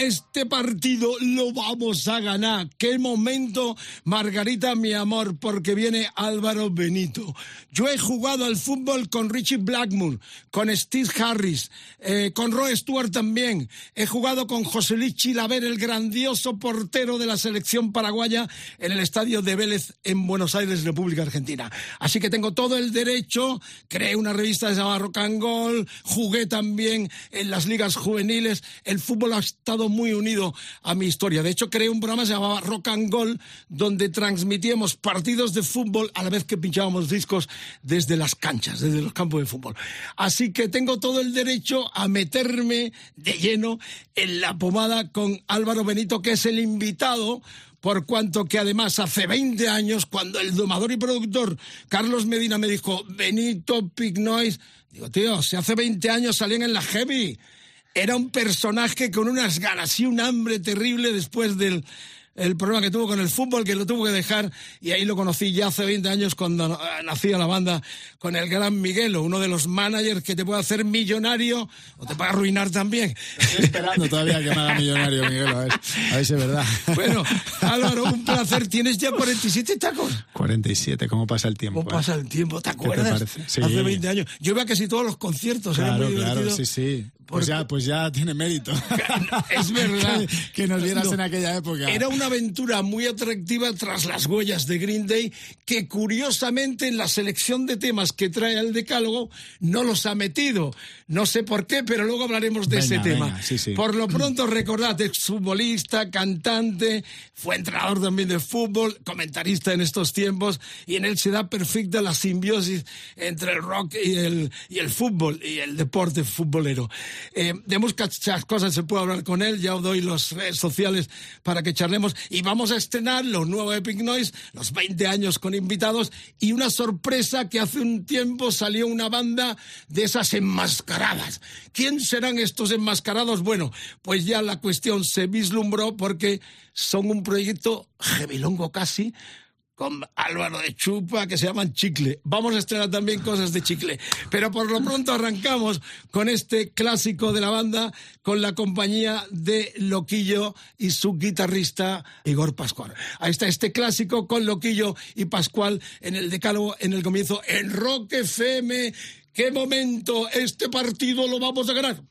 Este partido lo vamos a ganar. Qué momento, Margarita, mi amor, porque viene Álvaro Benito. Yo he jugado al fútbol con Richie Blackmore, con Steve Harris, eh, con Roy Stewart también. He jugado con José Luis Chilaver, el grandioso portero de la selección paraguaya, en el estadio de Vélez en Buenos Aires, República Argentina. Así que tengo todo el derecho. Creé una revista que se llama Rock and Gold. Jugué también en las ligas juveniles. El fútbol ha estado muy unido a mi historia. De hecho, creé un programa que se llamaba Rock and Gold, donde transmitíamos partidos de fútbol a la vez que pinchábamos discos desde las canchas, desde los campos de fútbol. Así que tengo todo el derecho a meterme de lleno en la pomada con Álvaro Benito, que es el invitado por cuanto que además hace 20 años, cuando el domador y productor Carlos Medina me dijo, Benito Pignois, digo, tío, si hace 20 años salían en la Heavy, era un personaje con unas ganas y un hambre terrible después del el problema que tuvo con el fútbol, que lo tuvo que dejar, y ahí lo conocí ya hace 20 años cuando eh, nacía la banda con el gran Miguelo, uno de los managers que te puede hacer millonario o te puede arruinar también. Estoy esperando todavía que me haga millonario, Miguel, a ver, a ver si es verdad. Bueno, Álvaro, un placer. ¿Tienes ya 47 tacos? 47, ¿cómo pasa el tiempo? ¿Cómo eh? pasa el tiempo? ¿Te te acuerdas? parece? Sí. Hace 20 años. Yo iba a casi todos los conciertos, era Claro, muy claro, sí, sí. Pues Porque- ya, pues ya tiene mérito. Es verdad. que, que nos vieras No. en aquella época. Era una aventura muy atractiva tras las huellas de Green Day, que curiosamente en la selección de temas que trae el decálogo no los ha metido. No sé por qué, pero luego hablaremos de Venga, ese tema. venga, sí, sí. Por lo pronto, recordad, exfutbolista, cantante, fue entrenador también de fútbol, comentarista en estos tiempos, y en él se da perfecta la simbiosis entre el rock y el, y el fútbol, y el deporte futbolero. Eh, de muchas cosas se puede hablar con él, ya os doy las redes sociales para que charlemos, y vamos a estrenar lo nuevo de Epic Noise, los 20 años con invitados, y una sorpresa que hace un tiempo salió una banda de esas enmascaradas. ¿Quién serán estos enmascarados? Bueno, pues ya la cuestión se vislumbró porque son un proyecto gebilongo casi, con Álvaro de Chupa, que se llaman Chicle. Vamos a estrenar también cosas de Chicle. Pero por lo pronto arrancamos con este clásico de la banda, con la compañía de Loquillo y su guitarrista Igor Pascual. Ahí está este clásico con Loquillo y Pascual en el decálogo, en el comienzo, en Rock FM. ¡Qué momento! Este partido lo vamos a ganar.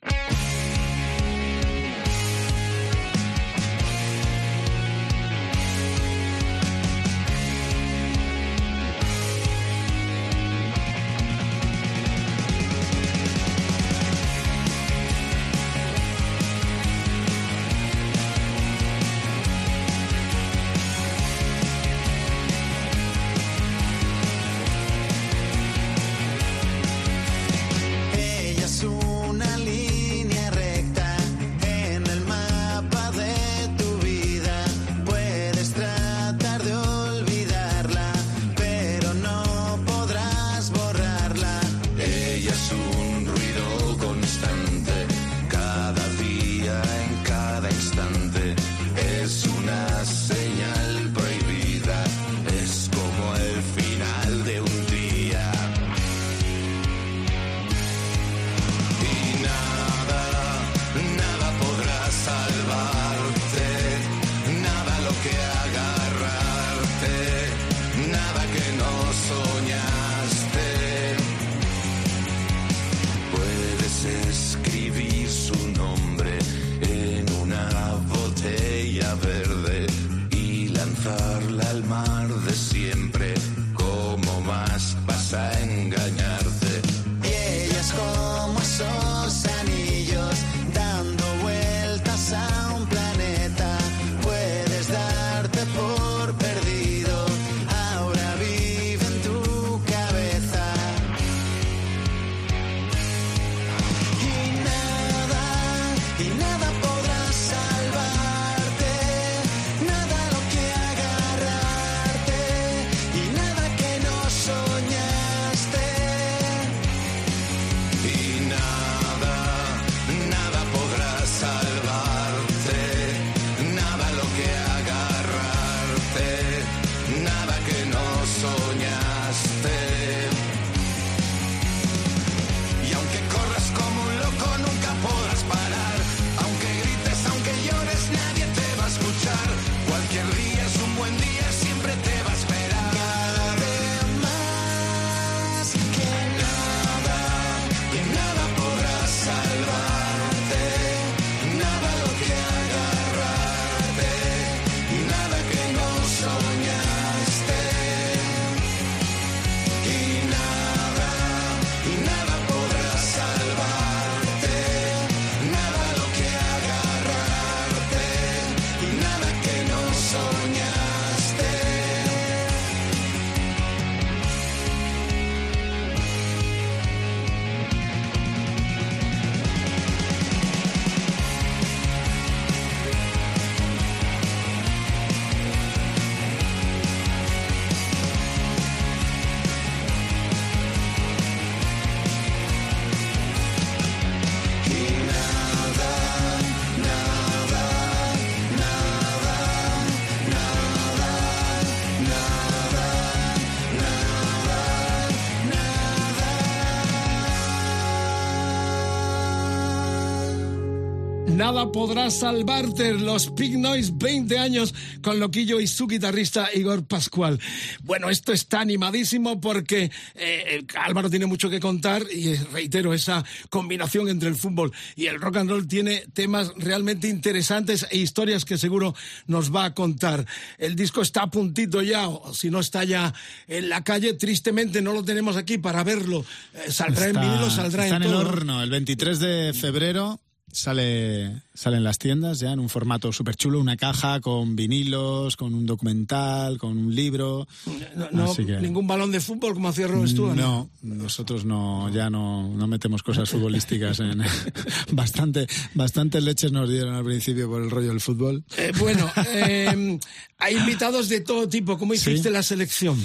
Nada podrá salvarte. Los Pig Noise, 20 años con Loquillo y su guitarrista Igor Pascual. Bueno, esto está animadísimo porque eh, Álvaro tiene mucho que contar y eh, reitero, esa combinación entre el fútbol y el rock and roll tiene temas realmente interesantes e historias que seguro nos va a contar. El disco está a puntito ya, o si no está ya en la calle, tristemente no lo tenemos aquí para verlo. Eh, saldrá en Está- vinilo, saldrá está en en el horno. El 23 de febrero sale, sale en las tiendas ya en un formato súper chulo, una caja con vinilos, con un documental, con un libro. No, no, Así que- ningún balón de fútbol como hacía Rod Stewart. No, nosotros no, ya no, no metemos cosas futbolísticas en bastante, bastantes leches nos dieron al principio por el rollo del fútbol. Eh, bueno, eh, hay invitados de todo tipo. ¿Cómo Sí. hiciste la selección?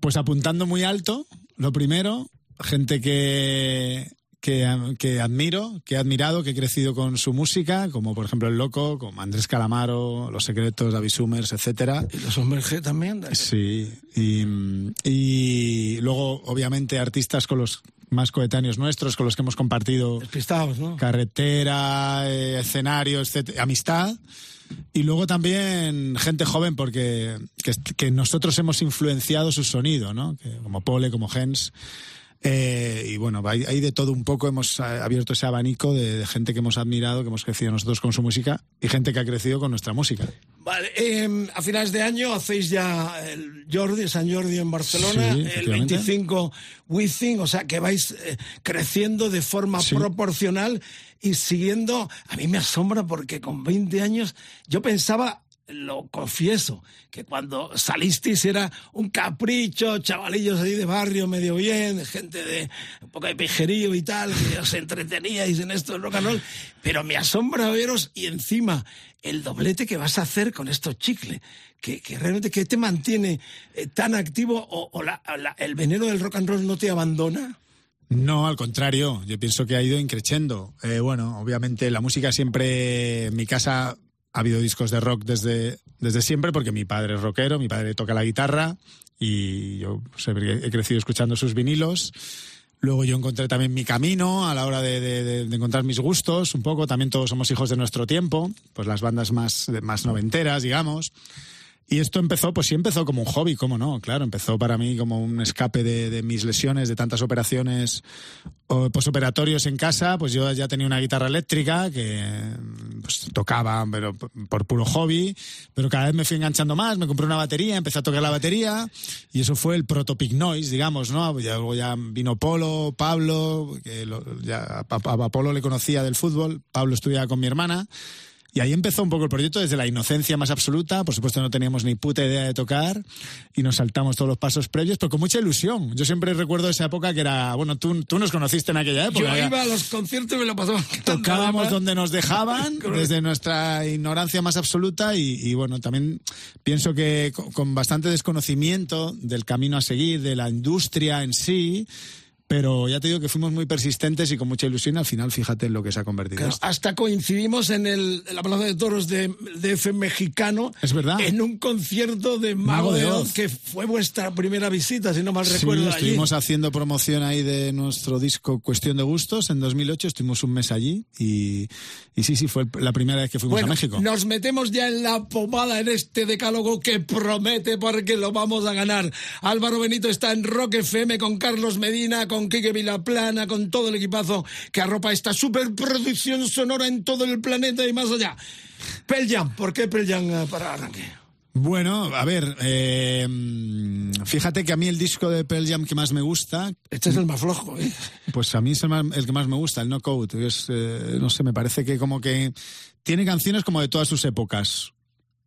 Pues apuntando muy alto, lo primero, gente que, que, que admiro, que he admirado, que he crecido con su música, como por ejemplo El Loco, como Andrés Calamaro, Los Secretos, David Summers, etcétera. ¿Y los hombres G también? Sí, y, y luego obviamente artistas con los más coetáneos nuestros, con los que hemos compartido ¿no? carretera, eh, escenario, etcétera, amistad. Y luego también gente joven, porque que, que nosotros hemos influenciado su sonido, ¿no? Que- como Pole, como Gens. Eh, y bueno, hay, hay de todo un poco. Hemos eh, abierto ese abanico de, de gente que hemos admirado, que hemos crecido nosotros con su música y gente que ha crecido con nuestra música. Vale, eh, a finales de año hacéis ya el Jordi, San Jordi en Barcelona, Sí, el efectivamente. 25 Within, o sea que vais eh, creciendo de forma Sí. proporcional y siguiendo. A mí me asombra porque con 20 años yo pensaba. Lo confieso, que cuando salisteis era un capricho, chavalillos ahí de barrio medio bien, gente de un poco de pijerío y tal, que os entreteníais en esto del rock and roll, pero me asombra veros y encima el doblete que vas a hacer con estos chicles, que, que realmente que te mantiene eh, tan activo o, la- el veneno del rock and roll no te abandona. No, al contrario, yo pienso que ha ido increciendo. Eh, bueno, obviamente la música siempre, en mi casa ha habido discos de rock desde, desde siempre, porque mi padre es rockero, mi padre toca la guitarra y yo siempre he crecido escuchando sus vinilos. Luego yo encontré también mi camino a la hora de- de encontrar mis gustos, un poco. También todos somos hijos de nuestro tiempo, pues las bandas más, más noventeras, digamos. Y esto empezó, pues sí empezó como un hobby, ¿cómo no? Claro, empezó para mí como un escape de, de mis lesiones, de tantas operaciones o posoperatorios en casa, pues yo ya tenía una guitarra eléctrica que pues, tocaba, pero por puro hobby, pero cada vez me fui enganchando más, me compré una batería, empecé a tocar la batería y eso fue el proto Pig Noise, digamos, ¿no? Ya, luego ya vino Polo, Pablo, que lo- ya a, a- a Polo le conocía del fútbol, Pablo estudiaba con mi hermana. Y ahí empezó un poco el proyecto desde la inocencia más absoluta. Por supuesto, no teníamos ni puta idea de tocar y nos saltamos todos los pasos previos, pero con mucha ilusión. Yo siempre recuerdo esa época que era, bueno, tú, tú nos conociste en aquella época. Yo era- iba a los conciertos y me lo pasaba. tocábamos donde nos dejaban, desde nuestra ignorancia más absoluta y, y, bueno, también pienso que con, con bastante desconocimiento del camino a seguir, de la industria en sí, pero ya te digo que fuimos muy persistentes y con mucha ilusión. Al final, fíjate en lo que se ha convertido. Claro, esto. hasta coincidimos en, el, en la Plaza de Toros de, de F mexicano. Es verdad. En un concierto de Mago, Mago de Oz, Oz. que fue vuestra primera visita, si no mal Sí, recuerdo. allí. estuvimos haciendo promoción ahí de nuestro disco Cuestión de Gustos en 2008, estuvimos un mes allí y, y sí, sí, fue la primera vez que fuimos Bueno, a México. nos metemos ya en la pomada en este decálogo que promete porque lo vamos a ganar. Álvaro Benito está en Rock FM con Carlos Medina, con Quique Vilaplana, con todo el equipazo que arropa esta superproducción sonora en todo el planeta y más allá. Pearl Jam, ¿por qué Pearl Jam eh, para arranque? Bueno, a ver, eh, fíjate que a mí el disco de Pearl Jam que más me gusta, Este es el más flojo, ¿eh? pues a mí es el, más- el que más me gusta, el que Es, eh, no sé, me parece que como que tiene canciones como de todas sus épocas.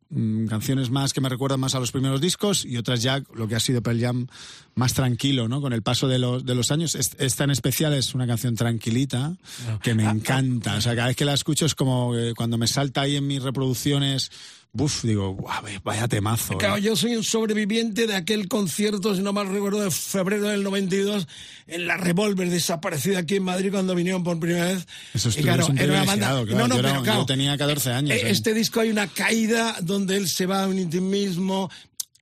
Mm, canciones más que me recuerdan más a los primeros discos y otras ya lo que ha sido Pearl Jam más tranquilo, ¿no? Con el paso de los, de los años. Es- Esta en especial es una canción tranquilita que me encanta. O sea, cada vez que la escucho es como eh, cuando me salta ahí en mis reproducciones, buf, digo, "Guau, vaya temazo. ¿eh?". Claro, yo soy un sobreviviente de aquel concierto, si no mal recuerdo, de febrero del 92, en la Revolver, desaparecida aquí en Madrid cuando vinieron por primera vez. Eso Y claro. Yo era- yo tenía 14 años, eh, ¿eh? Este disco hay una caída donde él se va a un intimismo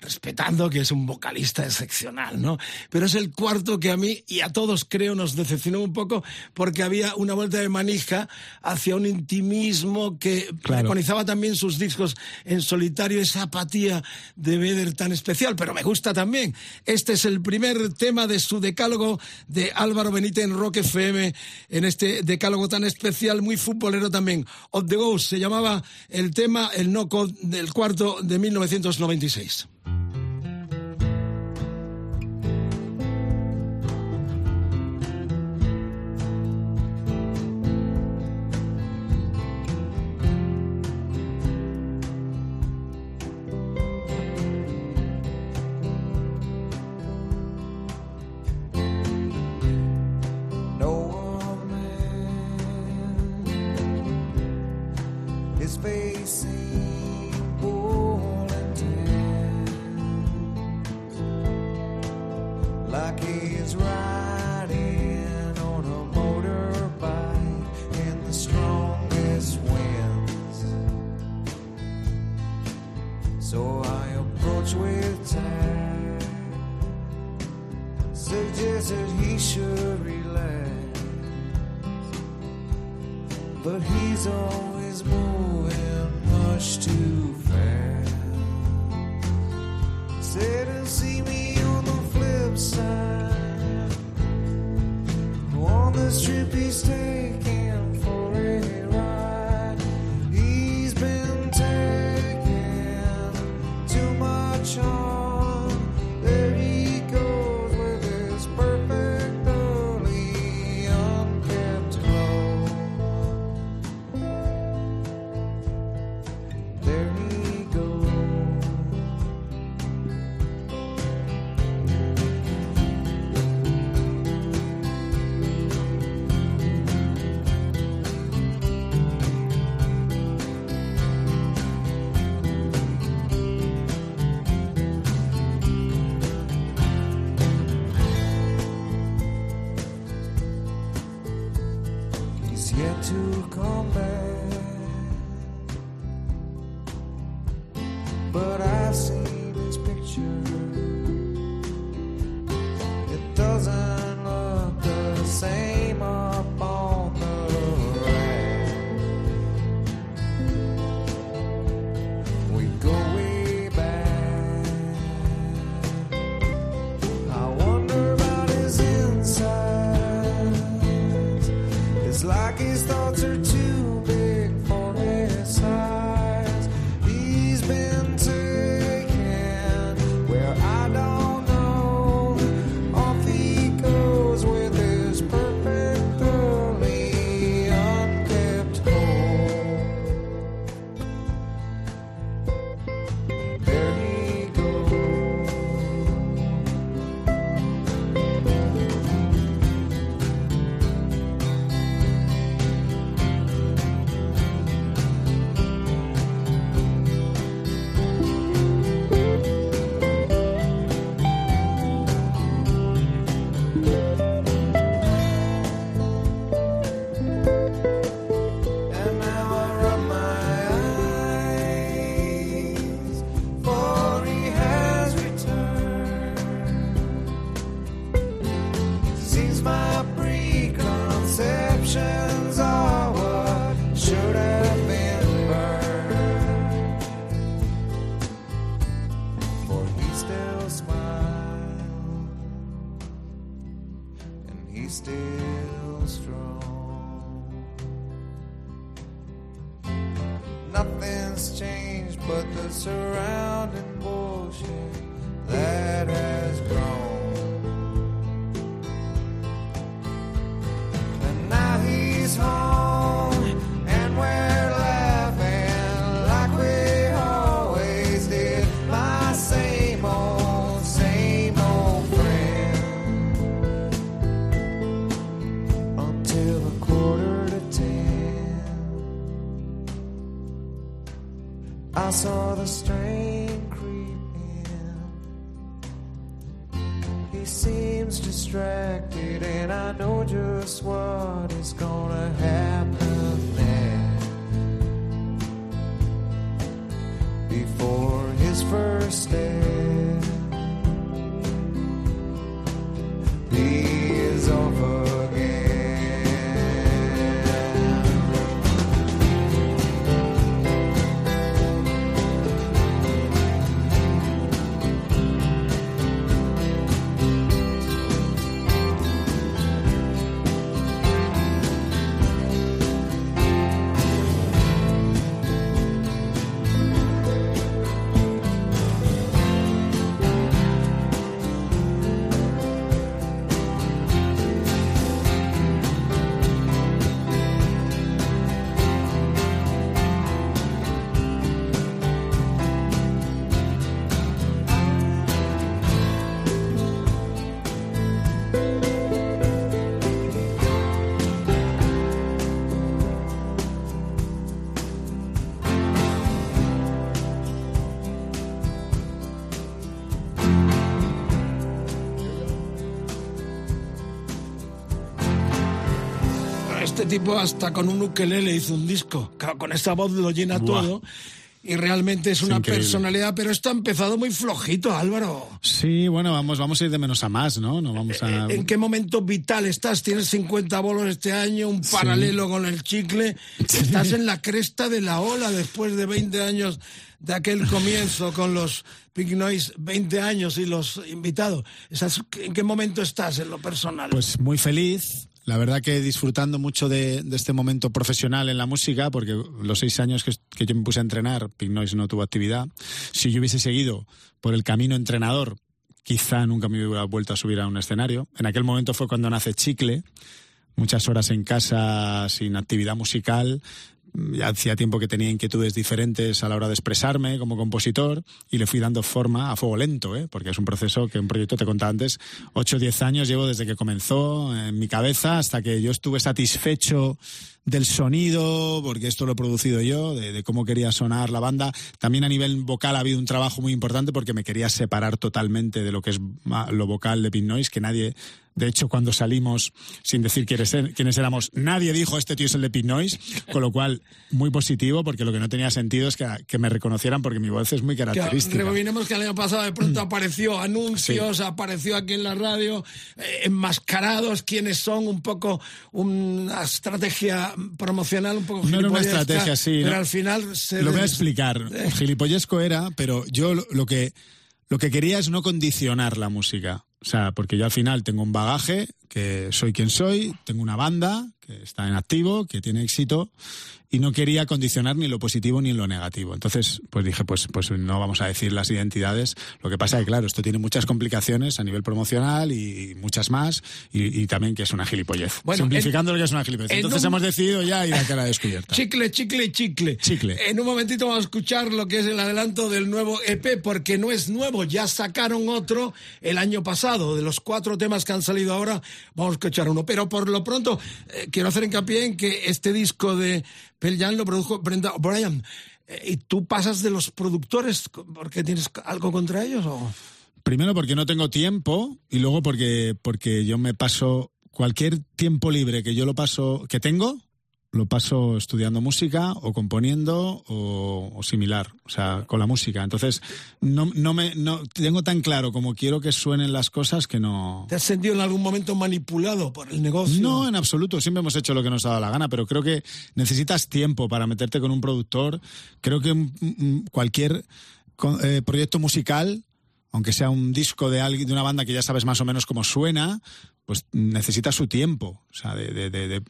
respetando que es un vocalista excepcional, ¿no? Pero es el cuarto que a mí y a todos creo nos decepcionó un poco porque había una vuelta de manija hacia un intimismo que preconizaba también sus discos en solitario, esa apatía de Vedder tan especial, pero me gusta también. Este es el primer tema de su decálogo de Álvaro Benítez en Rock FM, en este decálogo tan especial, muy futbolero también. Of the Ghost se llamaba el tema, el no del cuarto de 1996. Este tipo hasta con un ukelele hizo un disco. Claro, con esta voz lo llena Buah. todo. Y realmente es, una increíble. personalidad, pero esto ha empezado muy flojito, Álvaro. Sí, bueno, vamos, vamos a ir de menos a más, ¿no? No vamos a... ¿En qué momento vital estás? Tienes 50 bolos este año, un paralelo con el chicle. Estás en la cresta de la ola después de 20 años de aquel comienzo con los Pink Noise, 20 años y los invitados. ¿En qué momento estás en lo personal? Pues muy feliz. La verdad que disfrutando mucho de, este momento profesional en la música, porque los seis años que, que yo me puse a entrenar, Pink Noise no tuvo actividad. Si yo hubiese seguido por el camino entrenador, quizá nunca me hubiera vuelto a subir a un escenario. En aquel momento fue cuando nace Chicle, muchas horas en casa sin actividad musical. Ya hacía tiempo que tenía inquietudes diferentes a la hora de expresarme como compositor y le fui dando forma a fuego lento, ¿eh? porque es un proceso que un proyecto, te contaba antes, 8 o 10 años llevo desde que comenzó en mi cabeza hasta que yo estuve satisfecho del sonido, porque esto lo he producido yo, de, de cómo quería sonar la banda. También a nivel vocal ha habido un trabajo muy importante porque me quería separar totalmente de lo que es lo vocal de Pink Noise, que nadie, de hecho, cuando salimos, sin decir quiénes, er- quiénes éramos, nadie dijo este tío es el de Pink Noise, con lo cual, muy positivo, porque lo que no tenía sentido es que, que me reconocieran porque mi voz es muy característica. rebobinemos que el año pasado de pronto apareció anuncios, apareció aquí en la radio, eh, enmascarados, quiénes son, un poco una estrategia promocional, un poco No era una estrategia, sí, Pero ¿no? al final se Lo voy a explicar. Gilipollesco era, pero yo lo, lo que lo que quería es no condicionar la música. O sea, porque yo al final tengo un bagaje, que soy quien soy, tengo una banda que está en activo, que tiene éxito, y no quería condicionar ni lo positivo ni lo negativo. Entonces, pues dije, pues, pues no vamos a decir las identidades. Lo que pasa es que, claro, esto tiene muchas complicaciones a nivel promocional y muchas más, y, y también que es una gilipollez. Bueno, Simplificando en- lo que es una gilipollez. en Entonces un- hemos decidido ya ir a cara descubierta. Chicle, chicle, chicle. Chicle. En un momentito vamos a escuchar lo que es el adelanto del nuevo EP, porque no es nuevo, ya sacaron otro el año pasado. De los cuatro temas que han salido ahora, vamos a escuchar uno. Pero por lo pronto, eh, quiero hacer hincapié en que este disco de Pearl lo produjo Brenda O'Brien. Eh, ¿Y tú pasas de los productores porque tienes algo contra ellos? O? Primero porque no tengo tiempo y luego porque, porque yo me paso cualquier tiempo libre que yo lo paso, que tengo, lo paso estudiando música o componiendo o, o similar, o sea, con la música. Entonces, no, no me, no, tengo tan claro como quiero que suenen las cosas que no... ¿Te has sentido en algún momento manipulado por el negocio? No, en absoluto. Siempre hemos hecho lo que nos ha dado la gana, pero creo que necesitas tiempo para meterte con un productor. Creo que cualquier eh, proyecto musical, aunque sea un disco de alguien, de una banda que ya sabes más o menos cómo suena, pues necesita su tiempo. O sea, de,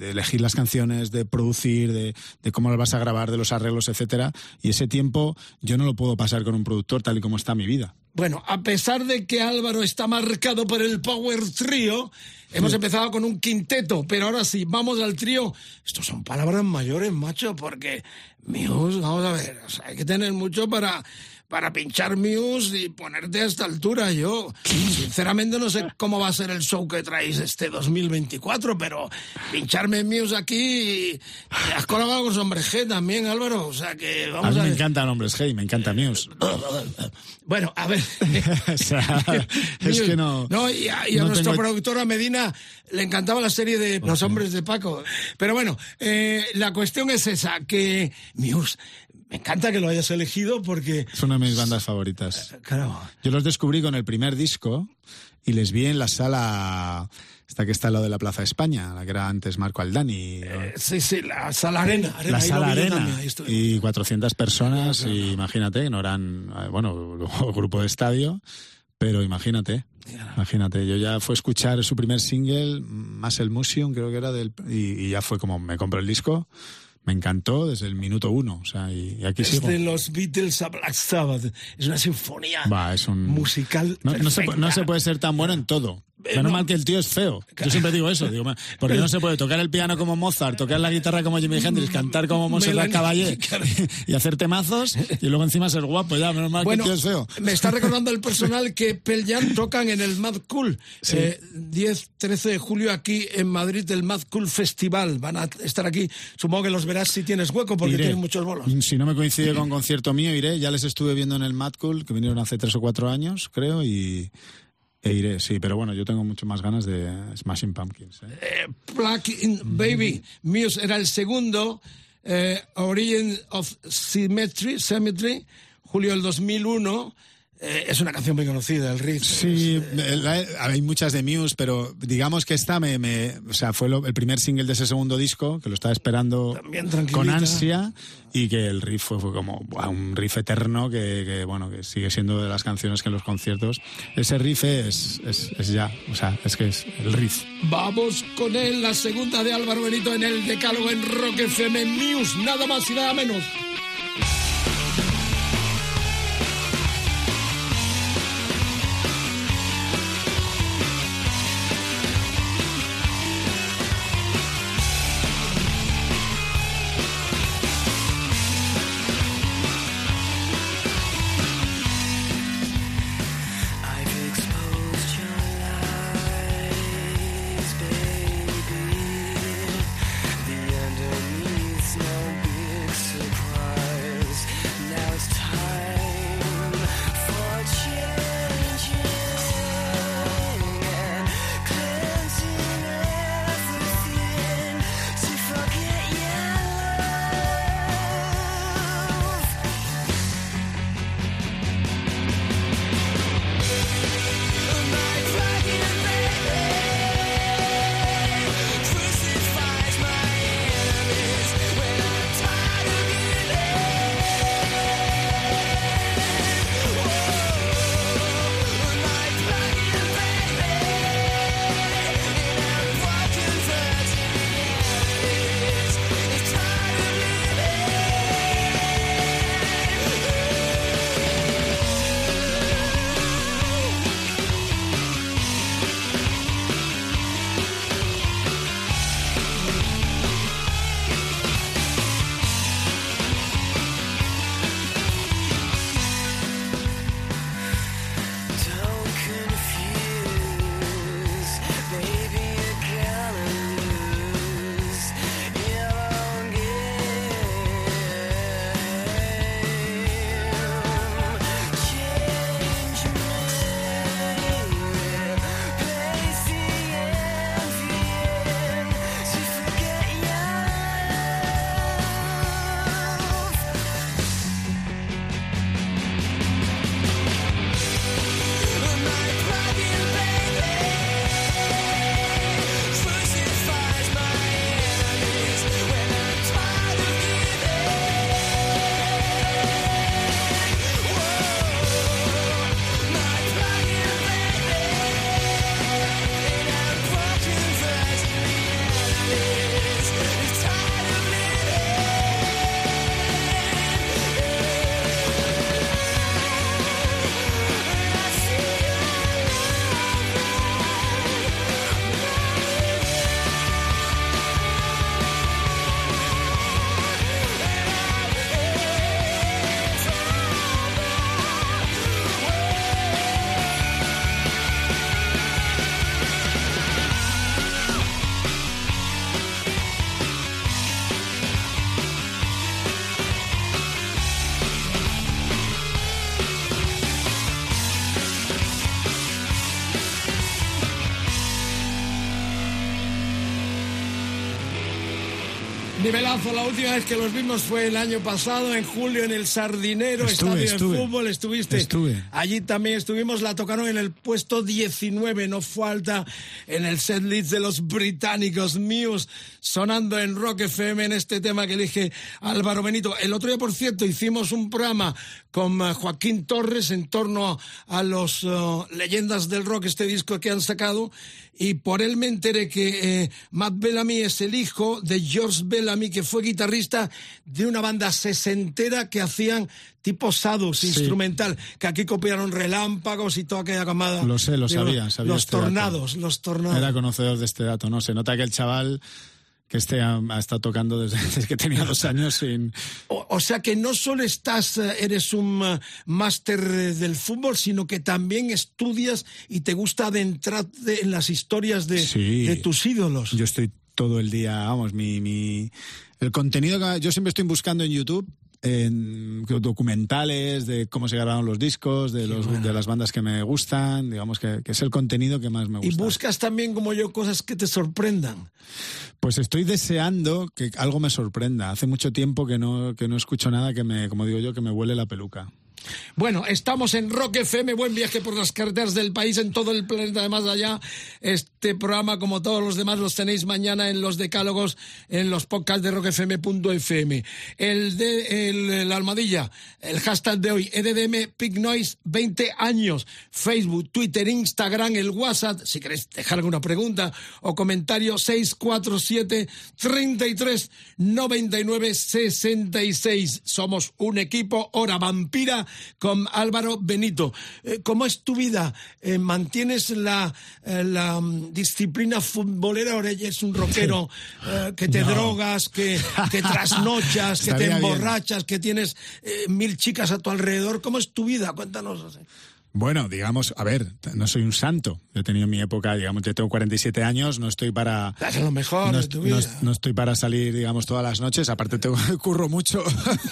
elegir las canciones, de producir, de, cómo las vas a grabar, de los arreglos, etcétera. Y ese tiempo yo no lo puedo pasar con un productor tal y como está mi vida. Bueno, a pesar de que Álvaro está marcado por el Power Trio, hemos empezado con un quinteto, pero ahora sí, vamos al trío. Estos son palabras mayores, macho, porque Muse, vamos a ver, o sea, hay que tener mucho para, para pinchar Muse y ponerte a esta altura. Yo, sinceramente, no sé cómo va a ser el show que traéis este 2024, pero pincharme Muse aquí, y has colaborado con Hombre G también, Álvaro, o sea que A vamos mí a, me ver. encantan Hombres Hey, me encanta Muse. Bueno, a ver. o sea, es que no... y a, y a no nuestro tengo- productor a Medina le encantaba la serie de Los Hombres de Paco. Pero bueno, eh, la cuestión es esa, que Muse, me encanta que lo hayas elegido porque, Es una de mis bandas favoritas. claro, Yo los descubrí con el primer disco y les vi en la sala, esta que está al lado de la Plaza España, la que era antes Marco Aldani. eh, sí, sí, la sala arena. arena la sala arena también, y 400 personas y imagínate no eran eh, bueno luego grupo de estadio pero imagínate imagínate yo ya fue escuchar su primer single más el Museum creo que era del y, y ya fue como me compré el disco me encantó desde el minuto uno o sea y, y aquí sigo Desde los Beatles a Black Sabbath. Es una sinfonía Va, es un musical. no, no se, pu- no perfecta. se puede ser tan bueno en todo. Eh, Menos no. mal que el tío es feo. Yo siempre digo eso. Digo, porque no se puede tocar el piano como Mozart, tocar la guitarra como Jimi Hendrix, cantar como Montserrat Caballé y hacer temazos y luego encima ser guapo. Ya, menos mal Bueno, que el tío es feo. me está recordando el personal que Pearl Jam tocan en el Mad Cool. Sí. Eh, 10, 13 de julio aquí en Madrid, el Mad Cool Festival. Van a estar aquí. Supongo que los verás si tienes hueco porque Iré. tienen muchos bolos. Si no me coincide con concierto mío, iré. Ya les estuve viendo en el Mad Cool, que vinieron hace tres o cuatro años, creo, y, E iré, sí, pero bueno, yo tengo mucho más ganas de Smashing Pumpkins. ¿eh? Eh, Baby Muse era el segundo. eh, Origin of Symmetry, Symmetry, julio del 2001. Eh, es una canción muy conocida, el riff. Sí, la- hay muchas de Muse, pero digamos que esta me, me- o sea, fue lo- el primer single de ese segundo disco, que lo estaba esperando con ansia, y que el riff fue, fue como buah, un riff eterno que, que, bueno, que sigue siendo de las canciones que en los conciertos. Ese riff es, es, es ya, o sea, es que es el riff. Vamos con él, la segunda de Álvaro Benito en el decálogo en Rock FM Muse, nada más y nada menos. Nivelazo, la última vez que los vimos fue el año pasado, en julio, en el Sardinero, Estuve, estadio estuve. de fútbol, estuviste. Estuve. Allí también estuvimos, la tocaron en el puesto 19, no falta en el set list de los británicos Muse, sonando en Rock FM en este tema que elige Álvaro Benito. El otro día, por cierto, hicimos un programa con eh, Joaquín Torres en torno a los eh, leyendas del rock, este disco que han sacado, y por él me enteré que eh, Matt Bellamy es el hijo de George Bellamy, que fue guitarrista de una banda sesentera que hacían tipo Sadus instrumental, que aquí copiaron relámpagos y toda aquella camada. Lo sé, lo sabía, sabía Los este dato. tornados, los tornados. Era conocedor de este dato, ¿no? Se nota que el chaval que este ha, ha estado tocando desde, desde que tenía dos años sin... O, o sea que no solo estás, eh, eres un eh, máster eh, del fútbol, sino que también estudias y te gusta adentrarte en las historias de, Sí. de tus ídolos. Yo estoy todo el día, vamos, mi, mi... El contenido que yo siempre estoy buscando en YouTube en documentales de cómo se grabaron los discos, de, los, de las bandas que me gustan, digamos que, que es el contenido que más me Y gusta. buscas también, como yo, cosas que te sorprendan. Pues estoy deseando que algo me sorprenda. Hace mucho tiempo que no, que no escucho nada que me, como digo yo, que me huele la peluca. Bueno, estamos en Rock FM, buen viaje por las carreteras del país, en todo el planeta de más allá. Este programa, como todos los demás, los tenéis mañana en los decálogos, en los podcasts de rockfm.fm. El de el almadilla, el hashtag de hoy, EDDM Pig Noise, 20 años. Facebook, Twitter, Instagram, el WhatsApp, si queréis dejar alguna pregunta o comentario, 647 33 99 66. Somos un equipo, hora vampira, con Álvaro Benito. Eh, ¿Cómo es tu vida? Eh, ¿Mantienes la, eh, la mm, disciplina futbolera o eres un rockero que te No. drogas, que, que trasnochas, que te bien. emborrachas, que tienes mil chicas a tu alrededor? ¿Cómo es tu vida? Cuéntanos. Bueno, digamos, a ver, no soy un santo. He tenido mi época, digamos, yo tengo 47 años, no estoy para... Das lo mejor No, de tu vida. no estoy para salir, digamos, todas las noches. Aparte, tengo, curro mucho.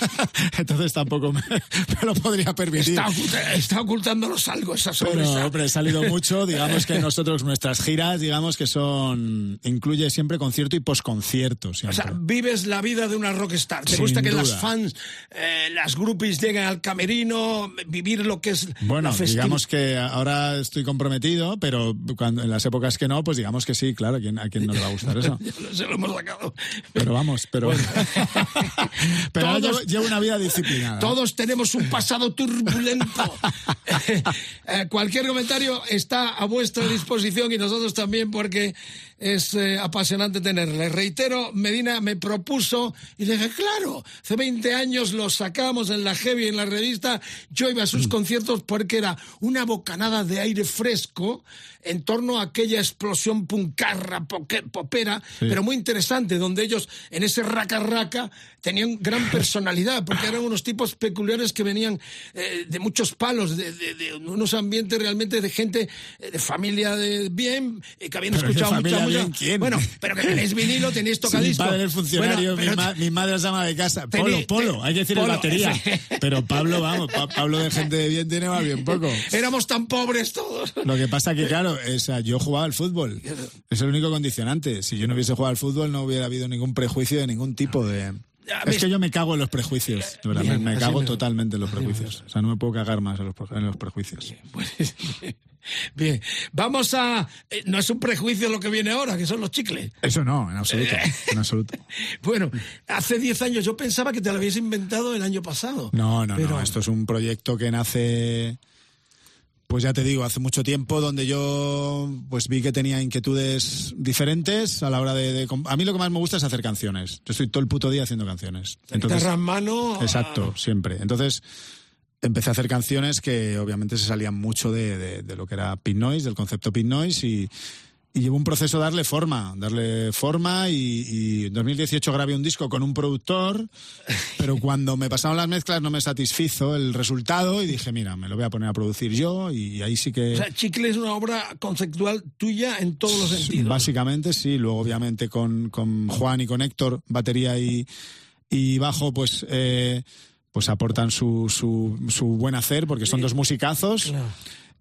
Entonces tampoco me, me lo podría permitir. Está, está ocultándonos algo esa Pero, sorpresa. hombre, he salido mucho. Digamos que nosotros, nuestras giras, digamos que son. Incluye siempre concierto y posconcierto. O sea, vives la vida de una rockstar. ¿Te Sin gusta que duda. las fans, eh, las groupies lleguen al camerino, vivir lo que es Bueno, la digamos que ahora estoy comprometido, pero cuando en las épocas que no, pues digamos que sí, claro, ¿a quién, a quién no le va a gustar eso? Ya lo- se lo hemos sacado. Pero vamos, pero. pero ahora Todos- llevo, llevo una vida disciplinada. Todos tenemos un pasado turbulento. Eh, cualquier comentario está a vuestra disposición y nosotros también porque es eh, apasionante tenerle. Reitero, Medina me propuso y dije, claro, hace 20 años lo sacamos en la Heavy, en la revista, yo iba a sus conciertos porque era una bocanada de aire fresco en torno a aquella explosión puncarra, poque- popera, pero muy interesante, donde ellos en ese raca raca tenían gran personalidad, porque eran unos tipos peculiares que venían eh, de muchos palos, de, de- de unos ambientes realmente de gente eh, de familia de bien, eh, que habían Pero escuchado mucha. Bueno, pero que tenéis vinilo, tenéis Si mi padre es funcionario, Bueno, mi, ma- mi madre es ama de casa. Polo, Polo, hay que decir Polo, el batería. Pero Pablo, vamos, Pa- Pablo de gente de bien tiene más bien poco. Éramos tan pobres todos. Lo que pasa que, claro, es, o sea, yo jugaba al fútbol. Es el único condicionante. Si yo no hubiese jugado al fútbol, no hubiera habido ningún prejuicio de ningún tipo de. Es que yo me cago en los prejuicios, de verdad, Bien, me, cago me- totalmente en los prejuicios. O sea, no me puedo cagar más en los, pre- en los prejuicios. Pues, bien, vamos a... eh, no es un prejuicio lo que viene ahora, que son los chicles. Eso no, en absoluto, en absoluto. Bueno, hace 10 años yo pensaba que te lo habías inventado el año pasado. No, no, Pero- no. Esto es un proyecto que nace, pues ya te digo, hace mucho tiempo, donde yo pues vi que tenía inquietudes diferentes a la hora de, A mí lo que más me gusta es hacer canciones. Yo estoy todo el puto día haciendo canciones. Entonces, en mano. exacto, siempre. Entonces empecé a hacer canciones que obviamente se salían mucho de, de- de lo que era Pin Noise, del concepto Pin Noise y... Y llevo un proceso de darle forma, darle forma y, y en 2018 grabé un disco con un productor, pero cuando me pasaron las mezclas no me satisfizo el resultado y dije, mira, me lo voy a poner a producir yo y ahí sí que... O sea, Chicle es una obra conceptual tuya en todos los sentidos. Básicamente sí, luego obviamente con, con Juan y con Héctor, batería y, y bajo, pues, eh, pues aportan su, su, su buen hacer porque son dos musicazos. Claro.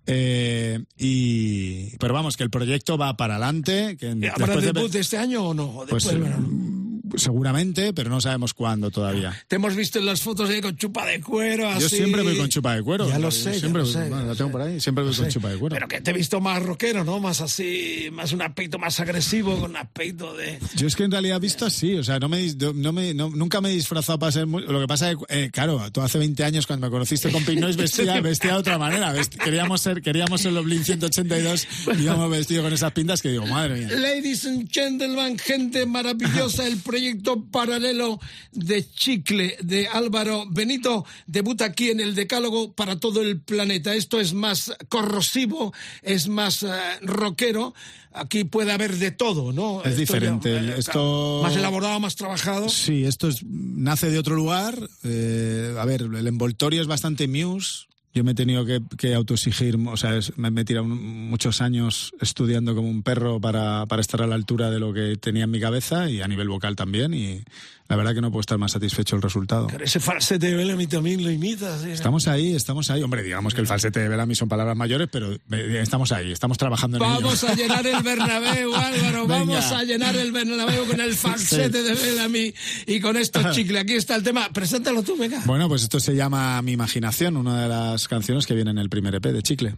Eh, y pero vamos que el proyecto va para adelante que ¿Habrá después de- debut de este año o no? Pues después, bueno. Seguramente pero no sabemos cuándo todavía Te hemos visto en las fotos ahí con chupa de cuero, así. yo siempre voy con chupa de cuero Ya lo sé, ya siempre lo voy- sé, bueno, ya lo tengo sé. por ahí siempre voy con chupa de cuero Pero que te he visto más rockero, ¿no? Más así, más un aspecto más agresivo, con un aspecto de... Yo es que en realidad visto así, o sea, no me, dis- no me, no- nunca me he disfrazado para ser muy... Lo que pasa es que, eh, claro, tú hace 20 años cuando me conociste con Pink Noise vestía, vestía de otra manera. vest- queríamos ser, queríamos ser los Blink 182 y íbamos vestidos con esas pintas que digo, madre mía. Ladies and gentlemen, gente maravillosa, el proyecto paralelo de Chicle de Álvaro Benito debuta aquí en el Decálogo para todo el planeta. Esto es más corrosivo, es más eh, rockero. Aquí puede haber de todo, ¿no? Es Esto ya, diferente, eh, esto- Más elaborado, más trabajado. Sí, esto es, nace de otro lugar. eh, a ver, el envoltorio es bastante Muse. Yo me he tenido que, autoexigir, o sea, me, he tirado muchos años estudiando como un perro para, para estar a la altura de lo que tenía en mi cabeza y a nivel vocal también. Y la verdad que no puedo estar más satisfecho del resultado. Pero ese falsete de Bellamy también lo imitas. ¿eh? Estamos ahí, estamos ahí. Hombre, digamos que el falsete de Bellamy son palabras mayores, pero eh, estamos ahí, estamos trabajando en Vamos ello. a llenar el Bernabéu, Álvaro. Venga. Vamos a llenar el Bernabéu con el falsete de Bellamy y con estos chicles. Aquí está el tema. Preséntalo tú, venga. Bueno, pues esto se llama Mi Imaginación, una de las canciones que viene en el primer EP de Chicle.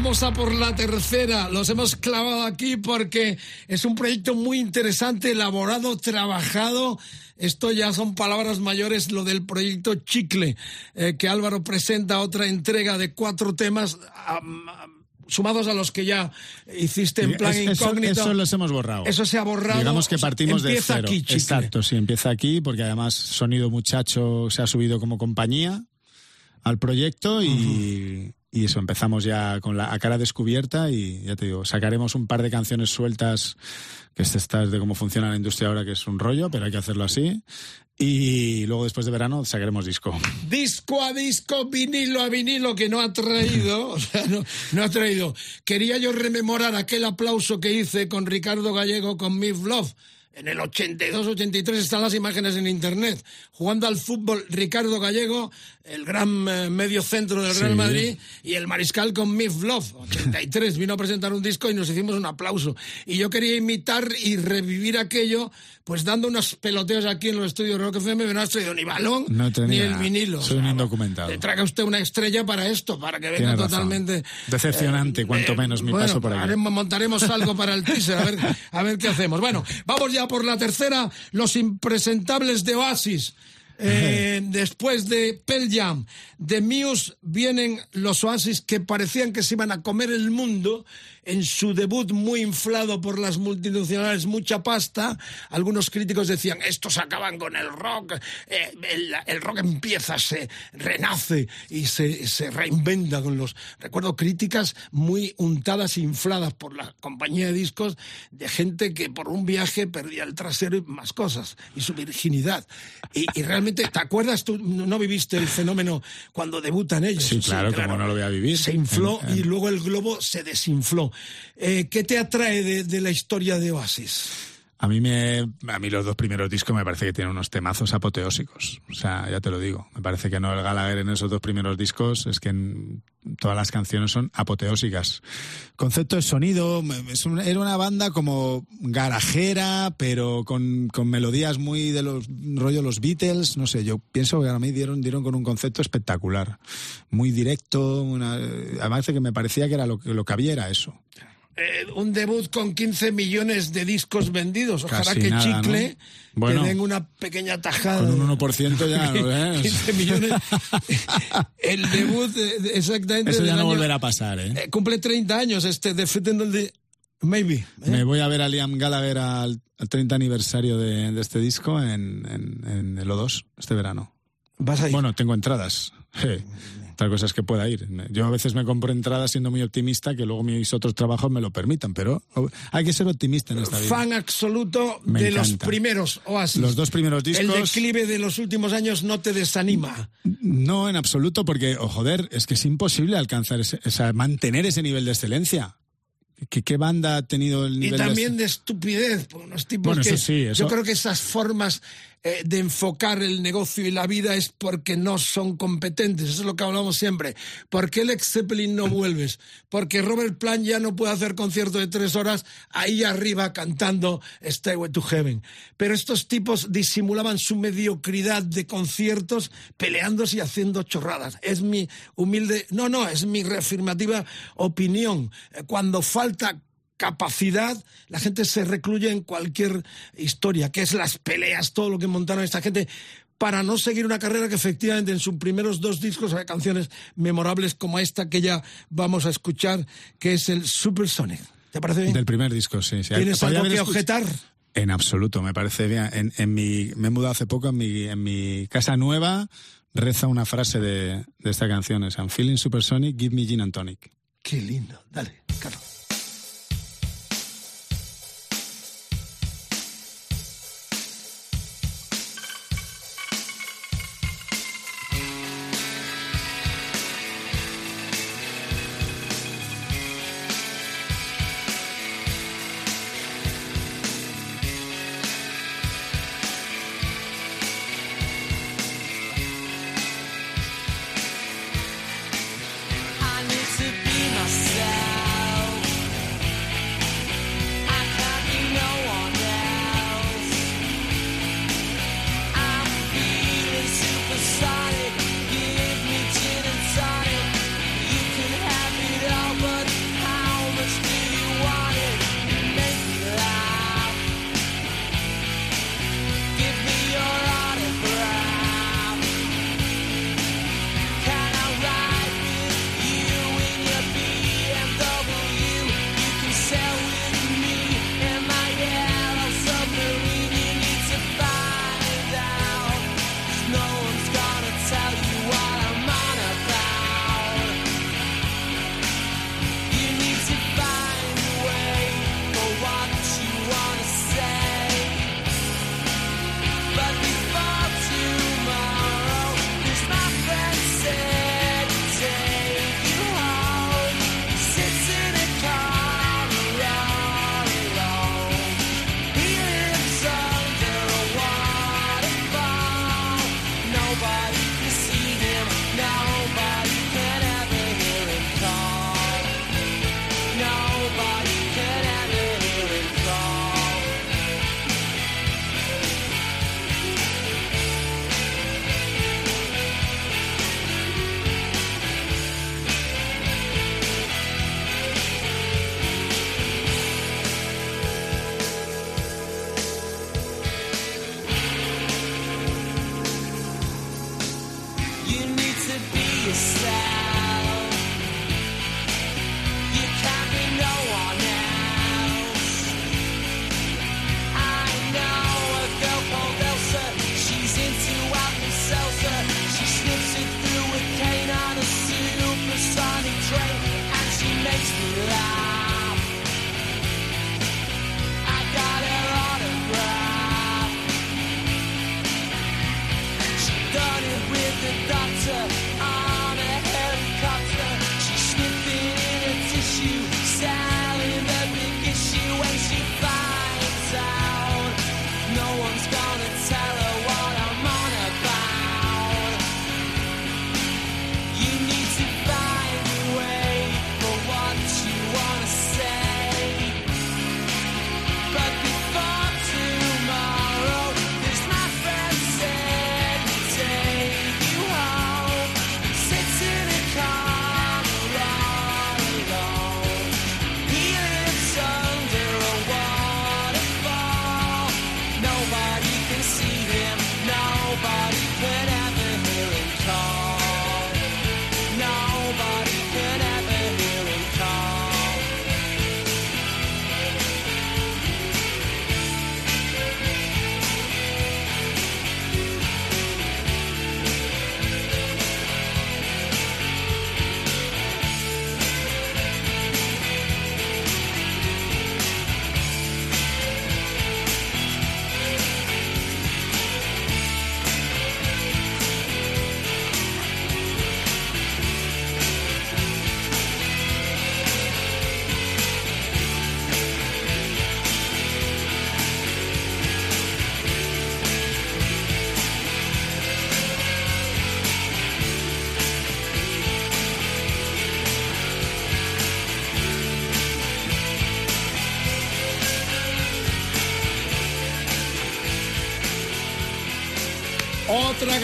Vamos a por la tercera. Los hemos clavado aquí porque es un proyecto muy interesante, elaborado, trabajado. Esto ya son palabras mayores, lo del proyecto Chicle, eh, que Álvaro presenta otra entrega de cuatro temas. am, sumados a los que ya hiciste en plan Es- eso, incógnito. eso los hemos borrado. Eso se ha borrado. Digamos que partimos de empieza cero. aquí, Chicle. Exacto, sí, empieza aquí, porque además Sonido Muchacho se ha subido como compañía al proyecto y, y eso, empezamos ya con la a cara descubierta y ya te digo, sacaremos un par de canciones sueltas, que este está de cómo funciona la industria ahora, que es un rollo, pero hay que hacerlo así. Y luego después de verano sacaremos disco. Disco a disco, vinilo a vinilo que no ha traído, no ha traído. Quería yo rememorar aquel aplauso que hice con Ricardo Gallego con Miff Love. En el 82-83 están las imágenes en internet. Jugando al fútbol Ricardo Gallego, el gran eh, medio centro del Real Sí. Madrid, y el mariscal con Miff Love. 83 vino a presentar un disco y nos hicimos un aplauso. Y yo quería imitar y revivir aquello, pues dando unos peloteos aquí en los estudios Rock FM, pero no has traído ni balón No ni tenía- el vinilo. Soy un O sea, indocumentado. le traga usted una estrella para esto, para que venga totalmente. Decepcionante, cuanto menos, mi bueno, paso por aquí. montaremos algo para el teaser, a ver, a ver qué hacemos. Bueno, vamos ya por la tercera, los impresentables de Oasis. Eh, después de Pearl Jam, de Muse vienen los Oasis que parecían que se iban a comer el mundo en su debut muy inflado por las multinacionales, mucha pasta. Algunos críticos decían, estos acaban con el rock, eh, el, el rock empieza, se renace y se, se reinventa con los... Recuerdo críticas muy untadas, infladas por la compañía de discos de gente que por un viaje perdía el trasero y más cosas, y su virginidad. Y, y realmente, ¿te acuerdas? Tú no viviste el fenómeno cuando debutan ellos. Sí, claro, cómo no lo voy a vivir. Se infló En- en- y luego el globo se desinfló. Eh, ¿Qué te atrae de, de la historia de Oasis? A mí, me, a mí los dos primeros discos me parece que tienen unos temazos apoteósicos. O sea, ya te lo digo. Me parece que Noel Gallagher en esos dos primeros discos es que en- todas las canciones son apoteósicas. Concepto de sonido, es era una banda como garajera, pero con, con melodías muy de los rollo los Beatles. No sé, yo pienso que a mí dieron, dieron con un concepto espectacular. Muy directo, una, además de que me parecía que era lo, lo que había era eso. Eh, un debut con 15 millones de discos vendidos. Ojalá Casi que nada, Chicle ¿no? Bueno. te den una pequeña tajada. Con un 1% ya lo ves. 15 millones. El debut, de- exactamente. Eso ya no año- volverá a pasar, ¿eh? Eh, cumple 30 años este de Fitting the Maybe. ¿eh? Me voy a ver a Liam Gallagher al, al 30 aniversario de, de este disco en, en, en el O2 este verano. Vas a ir. Bueno, tengo entradas. Eh, Otra cosa es que pueda ir. Yo a veces me compro entradas siendo muy optimista que luego mis otros trabajos me lo permitan, pero hay que ser optimista en esta vida. Fan absoluto Me de los primeros Oasis. Los dos primeros El discos. declive de los últimos años no te desanima. No, en absoluto, porque, oh, joder, es que es imposible alcanzar ese, o sea, mantener ese nivel de excelencia. ¿Qué, qué banda ha tenido el Y nivel también de de estupidez, por unos tipos Bueno, que eso sí, eso- yo creo que esas formas eh, de enfocar el negocio y la vida es porque no son competentes, eso es lo que hablamos siempre. ¿Por qué Lex Zeppelin no vuelves? Porque Robert Plant ya no puede hacer concierto de tres horas ahí arriba cantando Stairway to Heaven. Pero estos tipos disimulaban su mediocridad de conciertos peleándose y haciendo chorradas. Es mi humilde, no, no, es mi reafirmativa opinión. Eh, Cuando falta capacidad, la gente se recluye en cualquier historia, que es las peleas, todo lo que montaron esta gente, para no seguir una carrera que efectivamente en sus primeros dos discos hay canciones memorables como esta que ya vamos a escuchar, que es el Supersonic. ¿Te parece bien? Del primer disco, sí. sí. ¿Tienes algo que objetar? En absoluto, me parece bien. En, en mi, me he mudado hace poco en mi, en mi casa nueva. Reza una frase de, de esta canción: es I'm feeling supersonic, give me gin and tonic. Qué lindo. Dale, Carlos.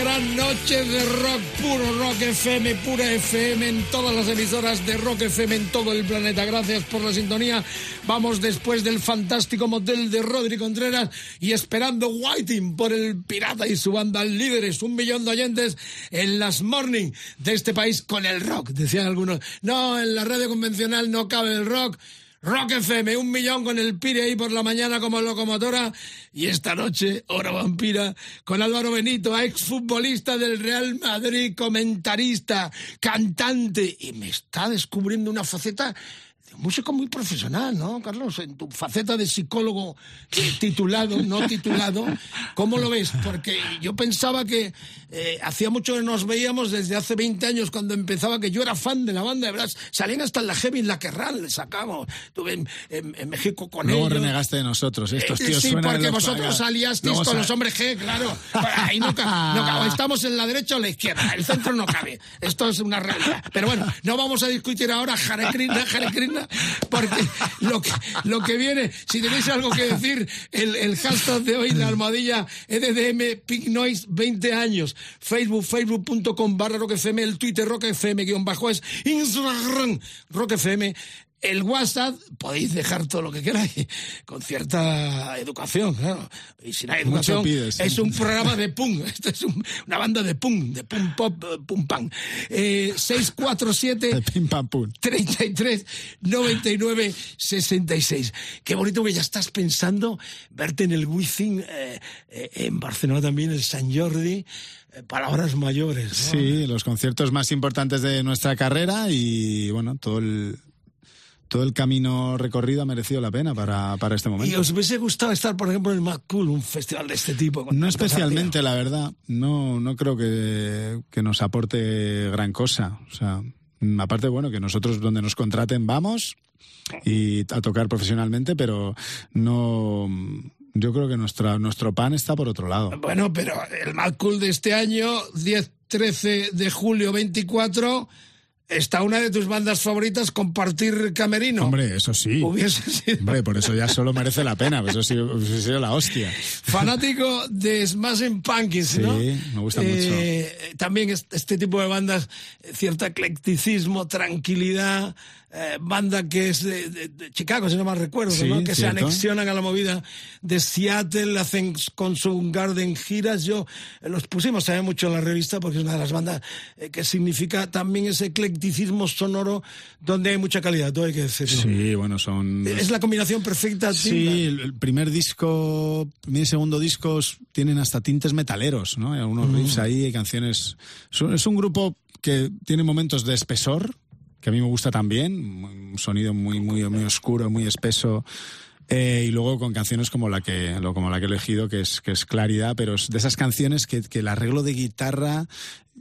Gran noche de rock, puro rock FM, pura FM en todas las emisoras de rock FM en todo el planeta. Gracias por la sintonía. Vamos después del fantástico motel de Rodri Contreras y esperando Whiting por el Pirata y su banda líderes. Un millón de oyentes en las morning de este país con el rock. Decían algunos, no, en la radio convencional no cabe el rock. Rock FM, un millón con el Pire ahí por la mañana como locomotora. Y esta noche, hora vampira, con Álvaro Benito, exfutbolista del Real Madrid, comentarista, cantante. Y me está descubriendo una faceta músico muy profesional, ¿no, Carlos? En tu faceta de psicólogo eh, titulado, no titulado. ¿Cómo lo ves? Porque yo pensaba que eh, hacía mucho que nos veíamos desde hace 20 años cuando empezaba que yo era fan de la banda de Brass. Salían hasta en la Heavy, en la Kerrang, le sacamos. Estuve en, en- en México con Luego ellos. renegaste de nosotros. Estos Eh, tíos sí, suenan porque vosotros Luego con los hombres G, claro. Ahí no, no estamos en la derecha o la izquierda, el centro no cabe. Esto es una realidad. Pero bueno, no vamos a discutir ahora Krishna, Hare Krishna, porque lo que, lo que viene, si tenéis algo que decir, el, el hashtag de hoy, la almohadilla EDDM Pink Noise 20 años, Facebook, facebook.com barra Rock FM, el Twitter Rock FM guion bajo es Instagram Rock FM, el WhatsApp podéis dejar todo lo que queráis, con cierta educación, claro. Y si no hay Mucho educación, pides. es un programa de punk. Esto es un- una banda de punk, de punk pop, punk punk. Eh, 647 Pim pam pum. 33 99 66. Qué bonito que ya estás pensando verte en el Wizzing, eh, eh, en Barcelona también, el San Jordi. eh, palabras mayores. ¿no? Sí, los conciertos más importantes de nuestra carrera y bueno, todo el todo el camino recorrido ha merecido la pena para, para este ¿Y momento. os hubiese gustado estar, por ejemplo, en el Mad Cool, un festival de este tipo? No especialmente, la verdad. No, no creo que, que nos aporte gran cosa. O sea, aparte, bueno, que nosotros donde nos contraten vamos y a tocar profesionalmente, pero no, Yo creo que nuestra, nuestro pan está por otro lado. Bueno, pero el Mad Cool de este año, 10-13 de julio 24, está una de tus bandas favoritas, Compartir Camerino. Hombre, eso sí. Hubiese sido. Hombre, por eso ya solo merece la pena. Eso sí, hubiese sido la hostia. Fanático de Smashing Pumpkins, Sí, ¿no? me gusta Eh, También es- este tipo de bandas, cierto eclecticismo, tranquilidad, eh, banda que es de, de- de Chicago, si no mal recuerdo, Sí, ¿no? que cierto. se anexionan a la movida de Seattle, hacen con su Garden giras. Yo eh, los pusimos también mucho en la revista porque es una de las bandas eh, que significa también ese eclecticismo sonoro donde hay mucha calidad, todo hay que decirlo. Sí, bueno, son... Es la combinación perfecta. Sí, el primer disco, y segundo discos tienen hasta tintes metaleros, ¿no? Hay algunos Mm. riffs ahí, hay canciones. Es un- grupo que tiene momentos de espesor, que a mí me gusta también, un sonido muy, muy, muy oscuro, muy espeso. eh, y luego con canciones como la que como la que he elegido que es que es claridad pero es de esas canciones que, que el arreglo de guitarra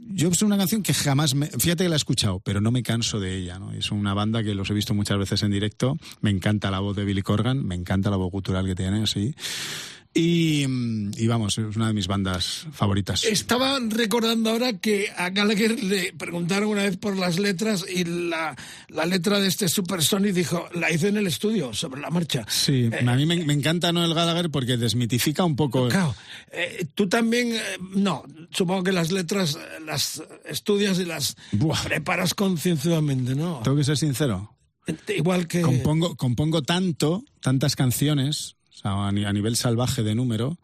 yo es una canción que jamás me, fíjate que la he escuchado pero no me canso de ella ¿no? es una banda que los he visto muchas veces en directo me encanta la voz de Billy Corgan me encanta la voz gutural que tiene así y, mm, y vamos es una de mis bandas favoritas Estaba recordando ahora que a Gallagher le preguntaron una vez por las letras y la, la letra de este Super Sonic dijo, la hice en el estudio, sobre la marcha. Sí, a mí me, me encanta Noel Gallagher porque desmitifica un poco. Claro, eh, tú también, eh, no, supongo que las letras eh, las estudias y las Buah. preparas concienzudamente, ¿no? Tengo que ser sincero. Igual que... Compongo, compongo tanto, tantas canciones, a, ni- a nivel salvaje de número,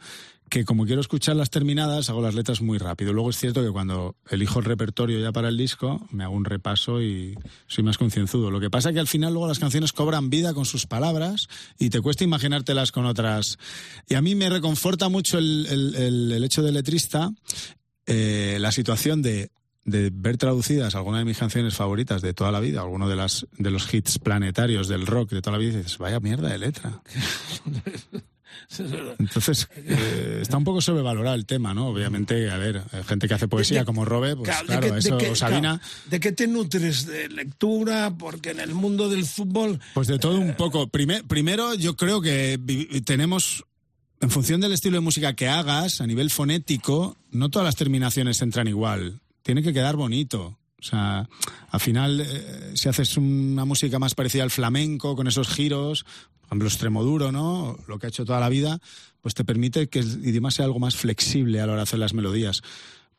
que como quiero escucharlas terminadas, hago las letras muy rápido. Luego es cierto que cuando elijo el repertorio ya para el disco, me hago un repaso y soy más concienzudo. Lo que pasa es que al final luego las canciones cobran vida con sus palabras y te cuesta imaginártelas con otras. Y a mí me reconforta mucho el- el hecho de letrista, eh, la situación de de ver traducidas algunas de mis canciones favoritas de toda la vida, alguno de las de los hits planetarios del rock de toda la vida, y dices, vaya mierda de letra. Entonces, eh, está un poco sobrevalorado el tema, ¿no? Obviamente, a ver, gente que hace poesía De- como Robe, pues Claro, ¿de claro, qué- de eso, o Sabina, claro, ¿De qué te nutres? ¿De lectura? Porque en el mundo del fútbol... pues de todo un poco. Prime- primero, yo creo que tenemos, en función del estilo de música que hagas, a nivel fonético, no todas las terminaciones entran igual. Tiene que quedar bonito. O sea, al final, eh, si haces una música más parecida al flamenco, con esos giros, por ejemplo, extremoduro, ¿no? Lo que ha hecho toda la vida, pues te permite que el idioma sea algo más flexible a la hora de hacer las melodías.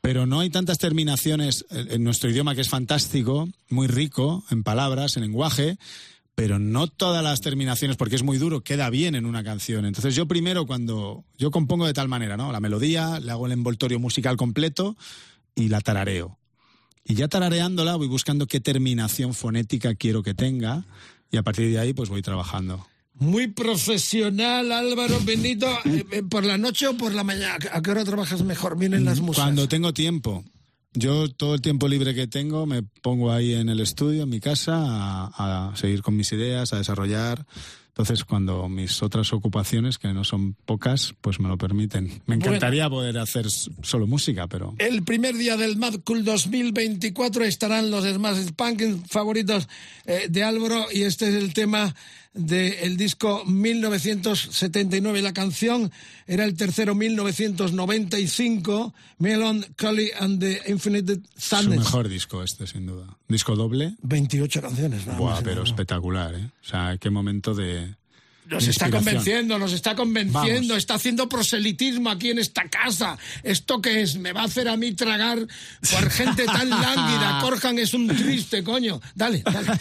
Pero no hay tantas terminaciones eh, en nuestro idioma que es fantástico, muy rico en palabras, en lenguaje, pero no todas las terminaciones, porque es muy duro, queda bien en una canción. Entonces yo primero cuando yo compongo de tal manera, ¿no? La melodía, le hago el envoltorio musical completo y la tarareo. Y ya tarareándola voy buscando qué terminación fonética quiero que tenga y a partir de ahí pues voy trabajando. Muy profesional, Álvaro Benito. Eh, eh, ¿Por la noche o por la mañana? ¿A qué hora trabajas mejor? Vienen las musas. Cuando tengo tiempo. Yo todo el tiempo libre que tengo me pongo ahí en el estudio, en mi casa, a, a seguir con mis ideas, a desarrollar. Entonces, cuando mis otras ocupaciones, que no son pocas, pues me lo permiten. Me encantaría poder hacer solo música, pero... El primer día del Mad Cool 2024 estarán los Smash Pumpkins favoritos eh, de Álvaro y este es el tema del disco 1979. La canción era el tercero 1995, Melon, Cully and the Infinite Su Sadness. mejor disco este, sin duda. Disco doble. 28 canciones, nada Buah, más, pero ¿no? espectacular, ¿eh? O sea, qué momento de... Nos de está convenciendo, nos está convenciendo, Vamos. está haciendo proselitismo aquí en esta casa. ¿Esto qué es? ¿Me va a hacer a mí tragar por gente tan lánguida? Corjan es un triste, coño. Dale, dale.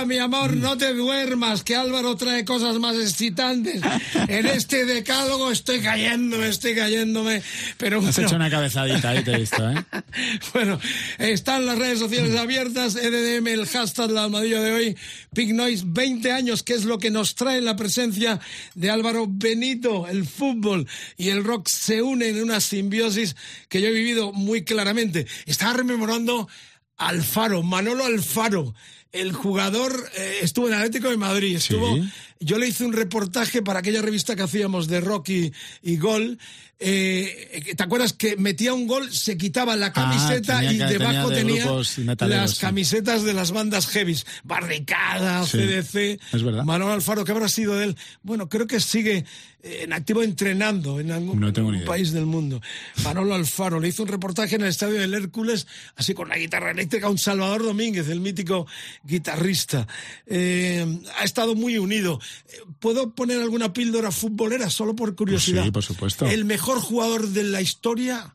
Margarita, mi amor, no te duermas, que Álvaro trae cosas más excitantes. En este decálogo estoy cayéndome, estoy cayéndome. Pero Has bueno, hecho una cabezadita ahí, te he visto, ¿eh? bueno, están las redes sociales abiertas, EDM, el hashtag la almadilla de hoy, Big Noise, 20 años, que es lo que nos trae la presencia de Álvaro Benito, el fútbol y el rock se unen en una simbiosis que yo he vivido muy claramente. Estaba rememorando Alfaro, Manolo Alfaro. El jugador eh, estuvo en Atlético de Madrid, estuvo. Yo le hice un reportaje para aquella revista que hacíamos de rock y, y gol. Eh, ¿Te acuerdas que metía un gol, se quitaba la camiseta Ah, tenía y que- debajo tenía de las sí. camisetas de las bandas heavies? Barricada, Sí, CDC. es verdad. Manolo Alfaro, ¿qué habrá sido de él? Bueno, creo que sigue eh, en activo entrenando en algún, No país del mundo. Manolo Alfaro le hizo un reportaje en el estadio del Hércules, así con la guitarra eléctrica, un Salvador Domínguez, el mítico guitarrista. Eh, ha estado muy unido. Eh, ¿Puedo poner alguna píldora futbolera solo por curiosidad? Pues sí, por supuesto. El mejor jugador de la historia,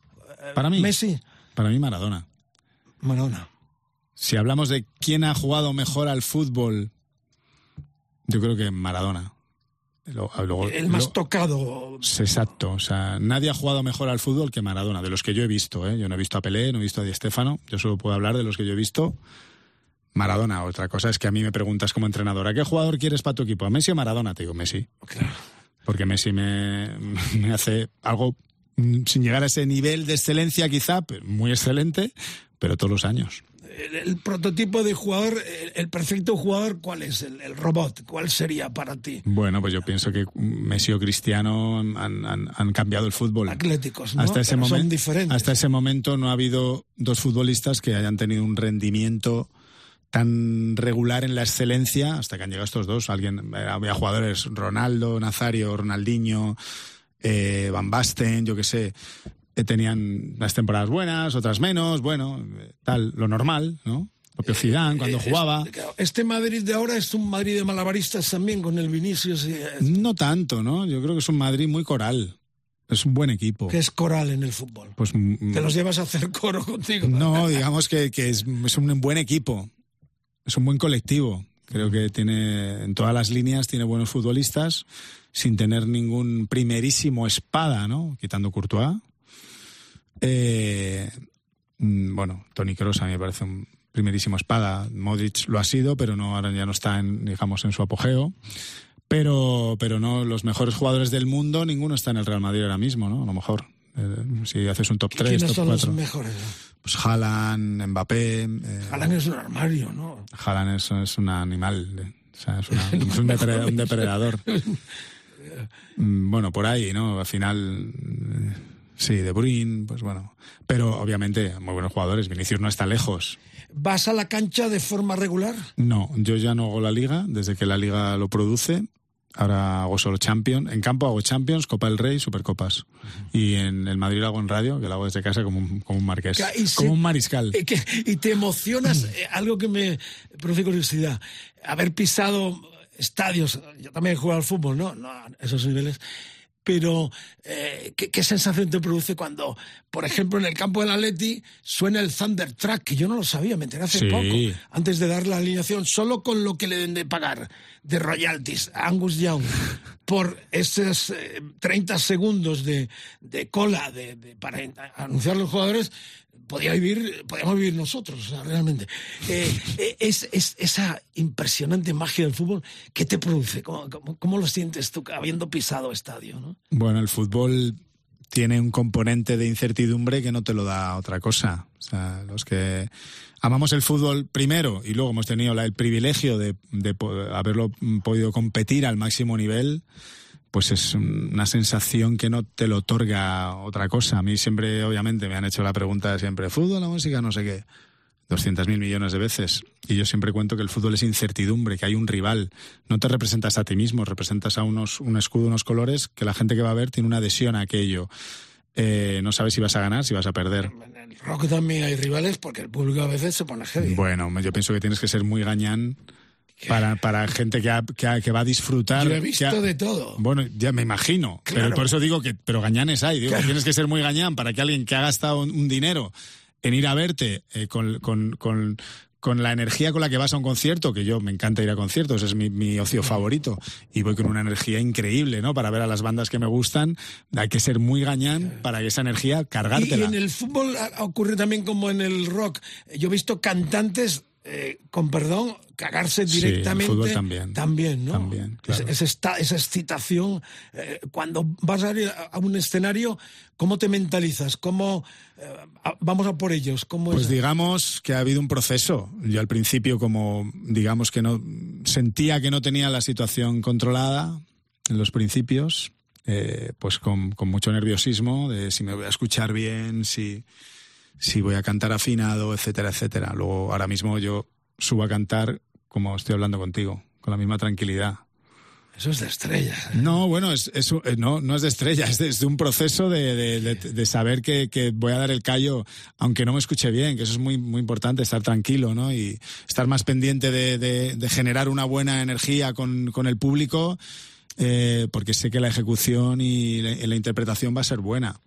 Para mí. Messi. Para mí, Maradona. Maradona. Si hablamos de quién ha jugado mejor al fútbol, yo creo que Maradona. Luego- El más lo- tocado. Exacto, o sea, nadie ha jugado mejor al fútbol que Maradona, de los que yo he visto, ¿eh? Yo no he visto a Pelé, no he visto a Di Stéfano, yo solo puedo hablar de los que yo he visto. Maradona, otra cosa es que a mí me preguntas como entrenador, ¿a qué jugador quieres para tu equipo? ¿A Messi o Maradona? Te digo Messi, Claro. porque Messi me, me hace algo mm, sin llegar a ese nivel de excelencia quizá, muy excelente, pero todos los años. El, el prototipo de jugador, el, el perfecto jugador, ¿cuál es? El, el robot, ¿cuál sería para ti? Bueno, pues yo pienso que Messi o Cristiano han, han- han cambiado el fútbol. Atléticos, ¿no? Ese, momento, hasta ese momento no ha habido dos futbolistas que hayan tenido un rendimiento tan regular en la excelencia hasta que han llegado estos dos. Alguien, eh, había jugadores, Ronaldo, Nazario, Ronaldinho, eh, Van Basten, yo qué sé. eh, tenían unas temporadas buenas, otras menos, bueno, eh, tal, lo normal, ¿no? Propio Zidane cuando jugaba. Este Madrid de ahora es un Madrid de malabaristas también, con el Vinicius, y, eh, No tanto, ¿no? Yo creo que es un Madrid muy coral. Es un buen equipo. que es coral en el fútbol. Pues mm, Te los llevas a hacer coro contigo. No, digamos que, que es, es un buen equipo. Es un buen colectivo. Creo que tiene, en todas las líneas, tiene buenos futbolistas, sin tener ningún primerísimo espada, ¿no? Quitando Courtois. Eh, mm, bueno, Tony Kroos a mí me parece un primerísimo espada. Modric lo ha sido, pero no ahora ya no está en, digamos, en su apogeo. Pero, pero no, los mejores jugadores del mundo, ninguno está en el Real Madrid ahora mismo, ¿no? A lo mejor. Eh, si haces un top 3, ¿Quiénes top son 4. los mejores? Pues Haaland, Mbappé. Eh, Haaland es un armario, ¿no? Haaland es, es un animal. eh, O sea, es, una- es un, depre- un depredador. Mm, Bueno, por ahí, ¿no? Al final. eh, Sí, De Bruyne, pues bueno. Pero obviamente, muy buenos jugadores. Vinicius no está lejos. ¿Vas a la cancha de forma regular? No, yo ya no hago la liga desde que la liga lo produce. Ahora hago solo Champions. En campo hago Champions, Copa del Rey, Supercopas. Y en el Madrid lo hago en radio, que lo hago desde casa como un, como un marqués. Ca- y se- Como un mariscal. Que- y te emocionas, eh, algo que me produce curiosidad, haber pisado estadios, yo también he jugado al fútbol, ¿no? No esos niveles, pero eh, ¿qué, qué sensación te produce cuando, por ejemplo, en el campo del Atleti suena el Thunder Track, que yo no lo sabía, me enteré hace Sí. poco, antes de dar la alineación, solo con lo que le den de pagar de royalties a Angus Young por esos eh, 30 segundos de, de cola de, de- para anunciar a los jugadores, podía vivir, podíamos vivir nosotros, o sea, realmente. Eh, eh, es, es esa impresionante magia del fútbol, ¿qué te produce? ¿Cómo, cómo, cómo lo sientes tú habiendo pisado estadio? ¿no? Bueno, el fútbol tiene un componente de incertidumbre que no te lo da otra cosa. O sea, los que amamos el fútbol primero y luego hemos tenido la- el privilegio de, de po- haberlo mm, podido competir al máximo nivel, pues es una sensación que no te lo otorga otra cosa. A mí siempre, obviamente, me han hecho la pregunta siempre, ¿fútbol, la música, no sé qué? 200 mil millones de veces. Y yo siempre cuento que el fútbol es incertidumbre, que hay un rival. No te representas a ti mismo, representas a unos, un escudo, unos colores, que la gente que va a ver tiene una adhesión a aquello. Eh, no sabes si vas a ganar, si vas a perder. En el rock también hay rivales porque el público a veces se pone heavy. Bueno, yo pienso que tienes que ser muy gañán para, para gente que, ha- que, ha- que va a disfrutar. Yo he visto ha- de todo. Bueno, ya me imagino. Claro. Pero por eso digo que, pero gañanes hay. Digo, tienes que ser muy gañán para que alguien que ha gastado un, un dinero en ir a verte eh, con, con, con, con la energía con la que vas a un concierto, que yo me encanta ir a conciertos, es mi, mi ocio favorito, y voy con una energía increíble, ¿no? Para ver a las bandas que me gustan, hay que ser muy gañán para que esa energía Y, y cargártela. en el fútbol ocurre también como en el rock. Yo he visto cantantes, eh, con perdón, cagarse Sí, en el directamente. fútbol también. También, ¿no? También, claro. Es- es esta- esa excitación. eh, cuando vas a a un escenario, ¿cómo te mentalizas? ¿Cómo eh, a- vamos a por ellos? ¿Cómo Pues es? digamos que ha habido un proceso. Yo al principio, como digamos que no sentía que no tenía la situación controlada en los principios, eh, pues con, con mucho nerviosismo de si me voy a escuchar bien, si, si voy a cantar afinado, etcétera, etcétera. Luego, ahora mismo yo subo a cantar como estoy hablando contigo, con la misma tranquilidad. Eso es de estrellas. ¿eh? No, bueno, es, eh, no, no es de estrella, es de, es de un proceso de, de- saber que, que voy a dar el callo, aunque no me escuche bien, que eso es muy, muy importante, estar tranquilo, ¿no? Y estar más pendiente de, generar una buena energía con, con el público, eh, porque sé que la ejecución y la, y la interpretación va a ser buena.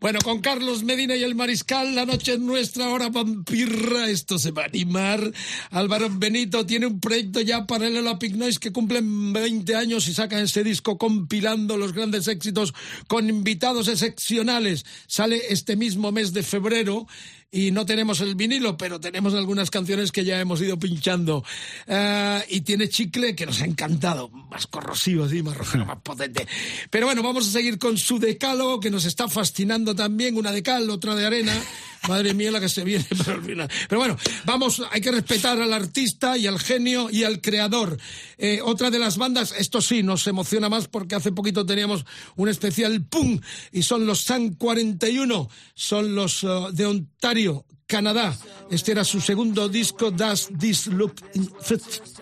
Bueno, con Carlos Medina y el Mariscal, la noche es nuestra, hora vampirra, esto se va a animar. Álvaro Benito tiene un proyecto ya paralelo a Pig Noise que cumplen 20 años y sacan este disco compilando los grandes éxitos con invitados excepcionales. Sale este mismo mes de febrero y no tenemos el vinilo, pero tenemos algunas canciones que ya hemos ido pinchando. Ah, y tiene chicle que nos ha encantado, más corrosivo, sí, más rojero, más potente. Pero bueno, vamos a seguir con su decálogo que nos está fascinando también, una de cal, otra de arena. Madre mía la que se viene para el final. Pero bueno, vamos, hay que respetar al artista y al genio y al creador. Eh, otra de las bandas, esto sí, nos emociona más porque hace poquito teníamos un especial PUM y son los San 41, son los eh, de Ontario, Canadá. Este era su segundo disco, Does This Look?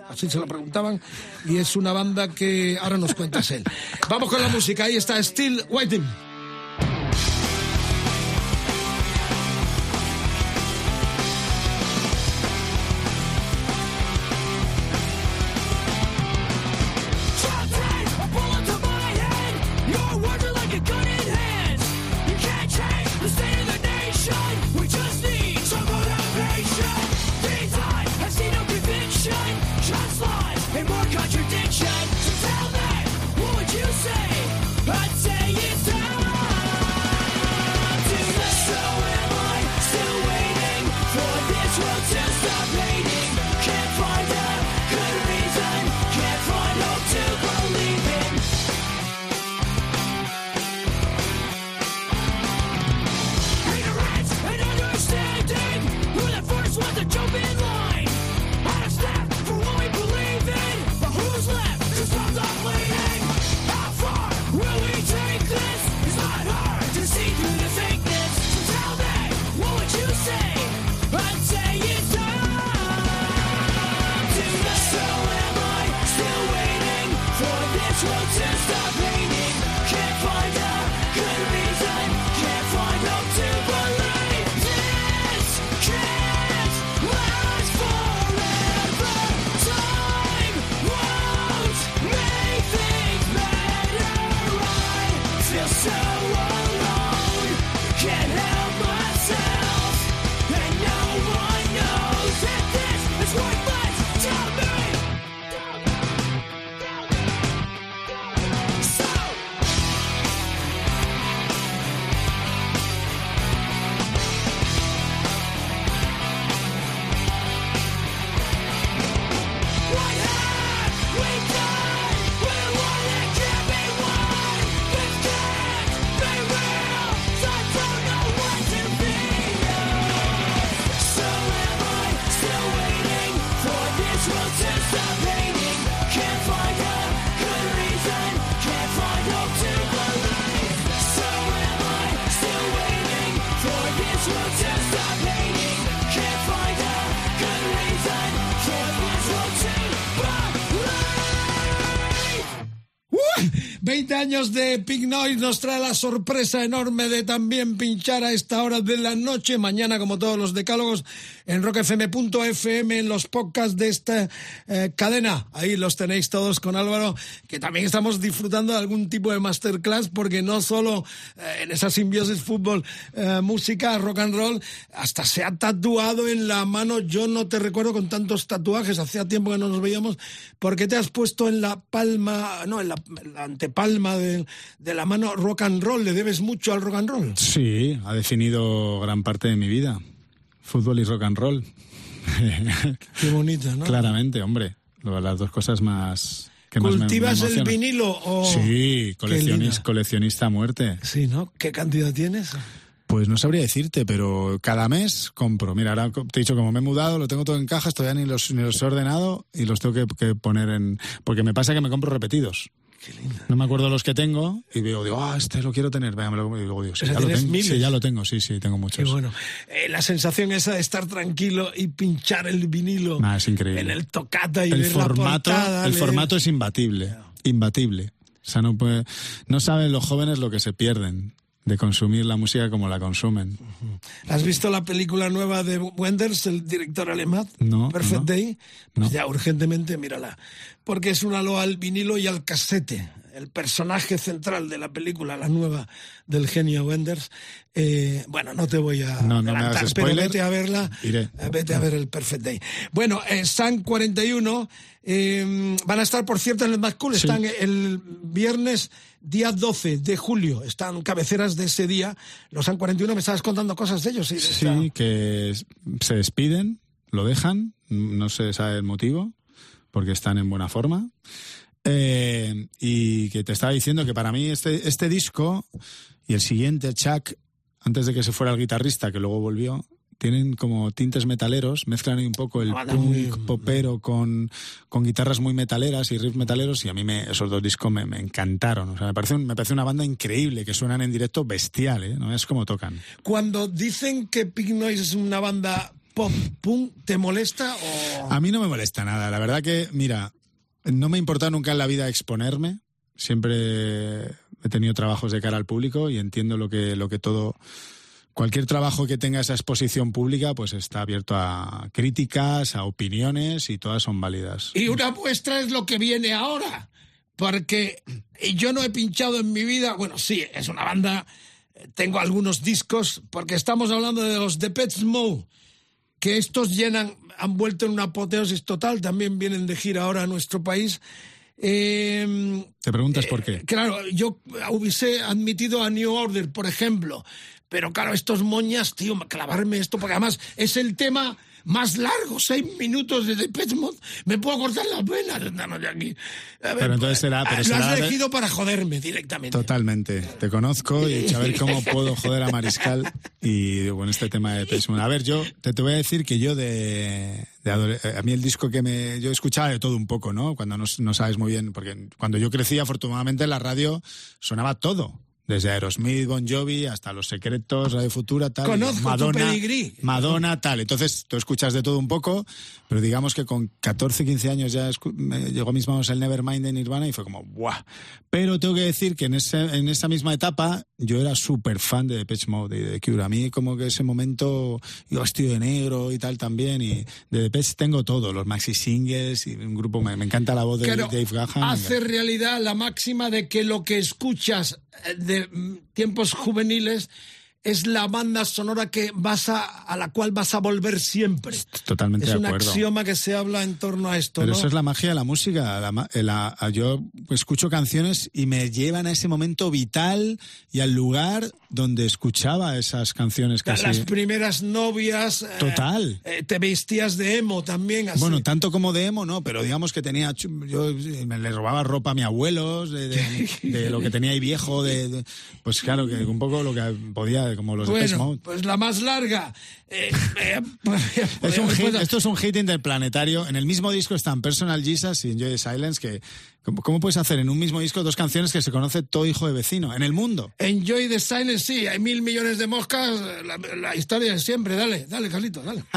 Así se lo preguntaban. Y es una banda que ahora nos cuentas él. Vamos con la música. Ahí está Still Waiting. 20 años de Pig Noise nos trae la sorpresa enorme de también pinchar a esta hora de la noche. Mañana, como todos los decálogos, en rockfm.fm, en los podcasts de esta eh, cadena. Ahí los tenéis todos con Álvaro, que también estamos disfrutando de algún tipo de masterclass, porque no solo eh, en esa simbiosis fútbol, eh, música, rock and roll, hasta se ha tatuado en la mano. Yo no te recuerdo con tantos tatuajes, hacía tiempo que no nos veíamos, porque te has puesto en la palma, no, en la, en la antepalma de, de la mano rock and roll. ¿Le debes mucho al rock and roll? Sí, ha definido gran parte de mi vida. Fútbol y rock and roll. Qué bonito, ¿no? Claramente, hombre. Las dos cosas más me- me ¿Cultivas el vinilo o...? Sí, coleccionista, coleccionista a muerte. Sí, ¿no? ¿Qué cantidad tienes? Pues no sabría decirte, pero cada mes compro. Mira, ahora te he dicho, como me he mudado, lo tengo todo en cajas, todavía ni los, ni los he ordenado y los tengo que, que poner en... Porque me pasa que me compro repetidos. No me acuerdo los que tengo y digo, digo, ah, este lo quiero tener. Venga, me lo y luego digo, sí, ya lo tengo. miles. Sí, ya lo tengo, sí, sí, tengo Qué muchos. bueno. Eh, la sensación esa de estar tranquilo y pinchar el vinilo Ah, es increíble. en el tocata y el ver la formato, portada, el leer- formato es imbatible, imbatible. O sea, no puede, no saben los jóvenes lo que se pierden de consumir la música como la consumen. ¿Has visto la película nueva de Wenders, el director alemán? No, Perfect no. Day. Pues No. ya, urgentemente, mírala. Porque es una loa al vinilo y al casete. El personaje central de la película, la nueva del genio Wenders. Eh, bueno, no te voy a No, no me hagas pero spoiler. vete a verla. Iré. Eh, Vete a ver el Perfect Day. Bueno, eh, San 41 eh, van a estar, por cierto, en el Mad Cool. Sí. Están el viernes día 12 de julio. Están cabeceras de ese día. Los San 41, me estabas contando cosas de ellos. Sí, Sí, está- que se despiden, lo dejan, no se sabe el motivo, porque están en buena forma. Eh, y que te estaba diciendo que para mí este, este disco y el siguiente, Chuck, antes de que se fuera el guitarrista, que luego volvió, tienen como tintes metaleros, mezclan ahí un poco el punk muy- popero con, con guitarras muy metaleras y riffs metaleros y a mí me, esos dos discos me, me encantaron. O sea, me parece, un- me parece una banda increíble, que suenan en directo bestial, ¿eh? No es como tocan. Cuando dicen que Pig Noise es una banda pop punk, ¿te molesta o...? A mí no me molesta nada. La verdad que, mira, no me ha importado nunca en la vida exponerme. Siempre he tenido trabajos de cara al público y entiendo lo que, lo que todo. Cualquier trabajo que tenga esa exposición pública, pues está abierto a críticas, a opiniones y todas son válidas. Y una muestra es lo que viene ahora. Porque yo no he pinchado en mi vida. Bueno, sí, es una banda. Tengo algunos discos, porque estamos hablando de los Depeche Mode, que estos llenan, han vuelto en una apoteosis total. También vienen de gira ahora a nuestro país. Eh, ¿Te preguntas por qué? Claro, yo hubiese admitido a New Order, por ejemplo. Pero claro, estos moñas, tío, clavarme esto, porque además es el tema más largo, seis minutos de Depeche Mode. Me puedo cortar las venas, no, no, de aquí. A ver, Pero entonces será- pero Lo será has elegido para joderme directamente. Totalmente. Te conozco y a ver cómo puedo joder a Mariscal y con este tema de Pesman. A ver, yo te, te voy a decir que yo de, de eh, a mí el disco que me yo escuchaba de todo un poco, ¿no? Cuando no, no sabes muy bien, porque cuando yo crecí afortunadamente en la radio sonaba todo. Desde Aerosmith, Bon Jovi, hasta Los Secretos, Radio Futura, tal. Conozco tu Madonna, pedigrí. Madonna, tal. Entonces, tú escuchas de todo un poco, pero digamos que con 14, 15 años ya llegó a mis manos el Nevermind de Nirvana y fue como, ¡buah! Pero tengo que decir que en, ese, en esa misma etapa yo era súper fan de Depeche Mode y de The Cure. A mí como que ese momento iba vestido de negro y tal también y de Depeche tengo todo, los maxi singles y un grupo, me, me encanta la voz de Claro, Dave Gahan. hace realidad la máxima de que lo que escuchas de mm, tiempos juveniles es la banda sonora que vas a, a la cual vas a volver siempre. Totalmente es de un acuerdo. axioma que se habla en torno a esto, Pero ¿no? eso es la magia de la música. La eh, la- yo escucho canciones y me llevan a ese momento vital y al lugar donde escuchaba esas canciones casi. Las primeras novias. eh, Total. eh, te vestías de emo también. Así. Bueno, tanto como de emo, no, pero digamos que tenía. Yo eh, me le robaba ropa a mi abuelos, de, de- de lo que tenía ahí viejo, de, de- pues claro, que un poco lo que podía, como los de Bueno, pues la más larga. eh, eh, Es un hit- esto es un hit interplanetario. En el mismo disco están Personal Jesus y Enjoy the Silence, que ¿cómo, cómo puedes hacer en un mismo disco dos canciones que se conoce todo hijo de vecino en el mundo? Enjoy the silence, sí, hay mil millones de moscas. La, la historia es siempre. Dale, dale, Carlito, dale.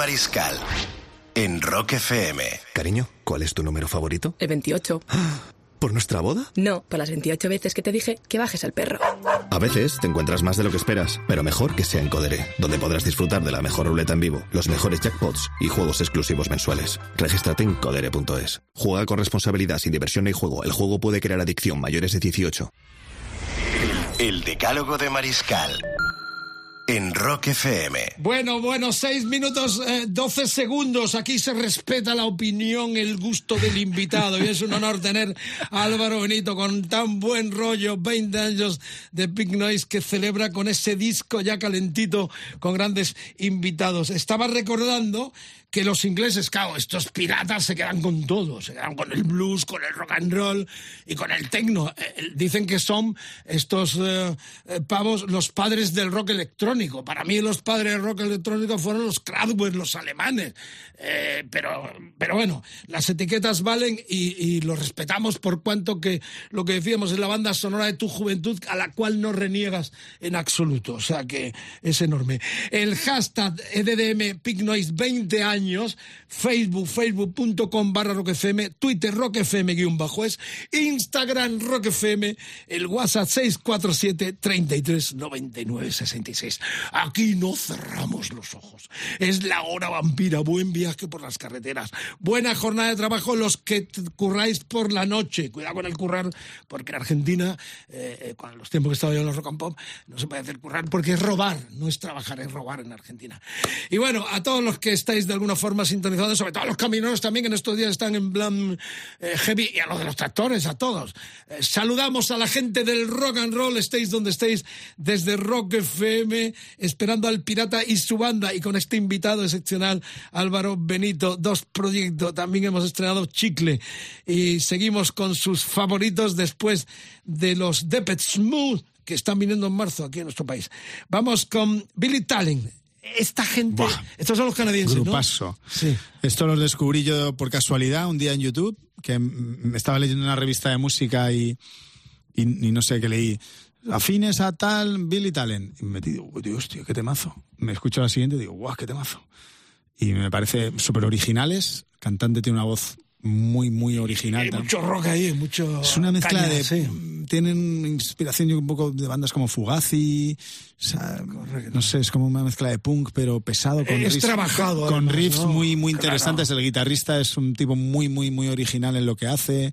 Mariscal. En Rock FM. Cariño, ¿cuál es tu número favorito? El 28. ¿Por nuestra boda? No, por las 28 veces que te dije que bajes al perro. A veces te encuentras más de lo que esperas, pero mejor que sea en Codere, donde podrás disfrutar de la mejor ruleta en vivo, los mejores jackpots y juegos exclusivos mensuales. Regístrate en codere.es. Juega con responsabilidad sin diversión ni juego. El juego puede crear adicción mayores de 18. El Decálogo de Mariscal. En Rock FM. Bueno, bueno, seis minutos, eh, 12 segundos. Aquí se respeta la opinión, el gusto del invitado. Y es un honor tener a Álvaro Benito con tan buen rollo, 20 años de Big Noise que celebra con ese disco ya calentito con grandes invitados. Estaba recordando que los ingleses, claro, estos piratas se quedan con todo, se quedan con el blues, con el rock and roll y con el techno. Eh, Dicen que son estos eh, eh, pavos los padres del rock electrónico. Para mí los padres del rock electrónico fueron los Kraftwerk, los alemanes. Eh, pero, pero bueno, las etiquetas valen y, y lo respetamos por cuanto que lo que decíamos es la banda sonora de tu juventud a la cual no reniegas en absoluto. O sea que es enorme. El hashtag EDDM Pig Noise 20 años, Facebook, facebook.com barra roquefm, Twitter roquefm guion bajo es, Instagram roquefm, el WhatsApp 647 33 99 66. país. Aquí no cerramos los ojos. Es la hora vampira. Buen viaje por las carreteras. Buena jornada de trabajo los que curráis por la noche. Cuidado con el currar, porque en Argentina, eh, eh, con los tiempos que he estado yo en los rock and pop, no se puede hacer currar porque es robar. No es trabajar, es robar en Argentina. Y bueno, a todos los que estáis de alguna forma sintonizados, sobre todo a los camineros también, que en estos días están en plan eh, heavy, y a los de los tractores, a todos. Eh, saludamos a la gente del rock and roll, estéis donde estéis, desde Rock FM, esperando al pirata y su banda, y con este invitado excepcional, Álvaro Benito, dos proyectos. También hemos estrenado Chicle, y seguimos con sus favoritos después de los Depeche Smooth, que están viniendo en marzo aquí en nuestro país. Vamos con Billy Talent. Esta gente, estos son los canadienses, ¿no? Grupazo. Sí. Esto los descubrí yo por casualidad un día en YouTube, que me estaba leyendo una revista de música y, y, y no sé qué leí. Afines a tal Billy Talent. Y me digo, "Uy, hostia, qué temazo. Me escucho la siguiente y digo, guau, qué temazo. Y me parece súper originales. El cantante tiene una voz muy, muy original. Hay tam- mucho rock ahí, mucho. es una mezcla caña, de. sí. Tienen inspiración yo un poco de bandas como Fugazi. o sea, no sé, es como una mezcla de punk, pero pesado. Con Es riffs, trabajado, Con además, riffs ¿no? muy, muy Claro. interesantes. El guitarrista es un tipo muy, muy, muy original en lo que hace.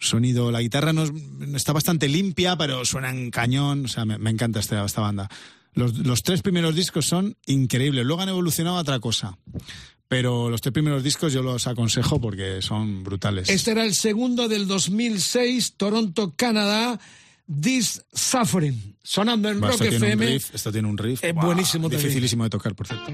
Sonido, la guitarra no es- está bastante limpia, pero suena en cañón. O sea, me, me encanta esta, esta banda. Los, los tres primeros discos son increíbles. Luego han evolucionado a otra cosa. Pero los tres primeros discos yo los aconsejo porque son brutales. Este era el segundo del 2006, Toronto, Canadá, This Suffering, sonando en Rock esto, tiene un FM. riff, esto tiene un riff. Es buenísimo también. Dificilísimo de tocar, por cierto.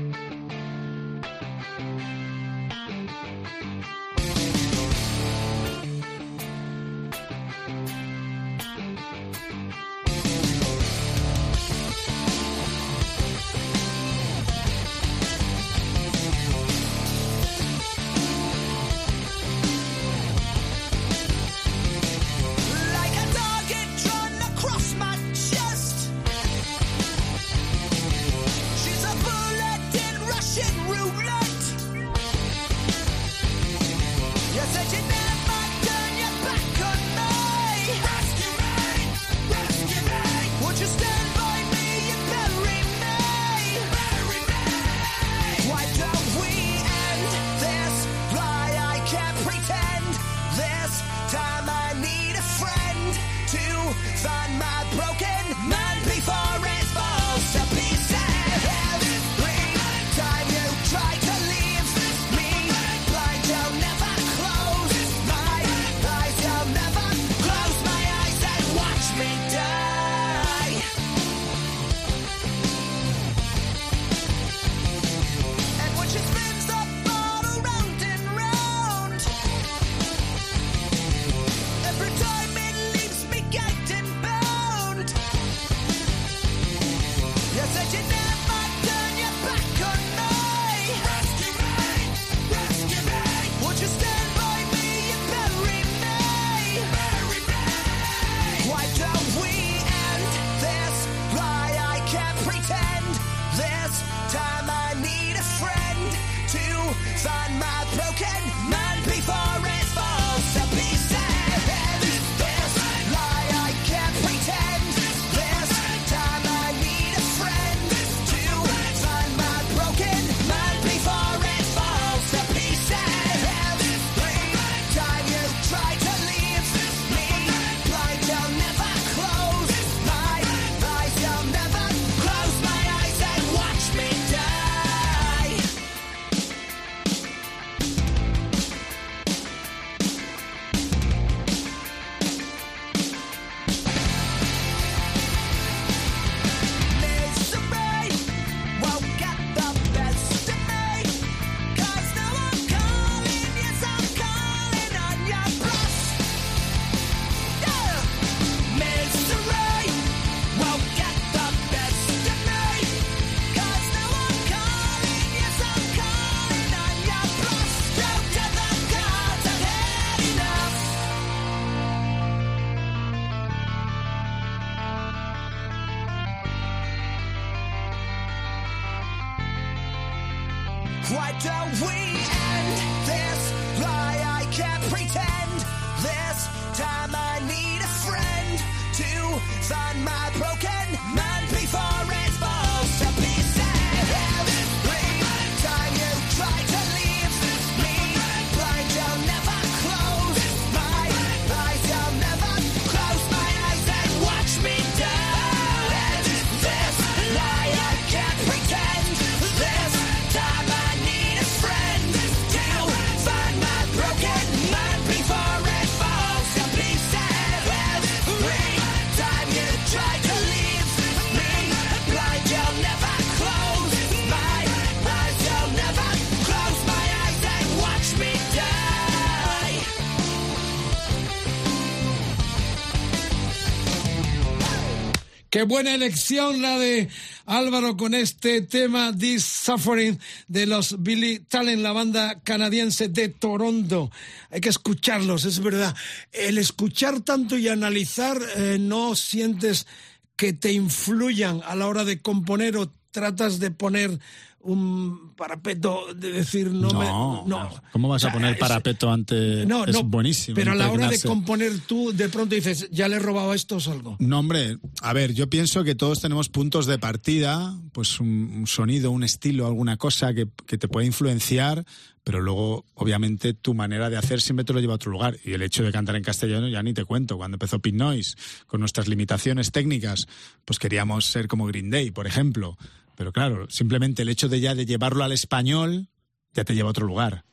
Qué buena elección la de Álvaro con este tema This Suffering de los Billy Talent, la banda canadiense de Toronto. Hay que escucharlos, es verdad. El escuchar tanto y analizar eh, no sientes que te influyan a la hora de componer o tratas de poner un parapeto de decir no, No, me, no. ¿cómo vas O a sea, poner es- parapeto ante...? no, es no, buenísimo. Pero a la hora de componer tú, de pronto dices, ya le he robado a estos algo. No, hombre, a ver, yo pienso que todos tenemos puntos de partida, pues un, un sonido, un estilo, alguna cosa que, que te puede influenciar, pero luego, obviamente, tu manera de hacer siempre te lo lleva a otro lugar. Y el hecho de cantar en castellano ya ni te cuento. Cuando empezó Pink Noise, con nuestras limitaciones técnicas, pues queríamos ser como Green Day, por ejemplo. Pero claro, simplemente el hecho de ya de llevarlo al español ya te lleva a otro lugar.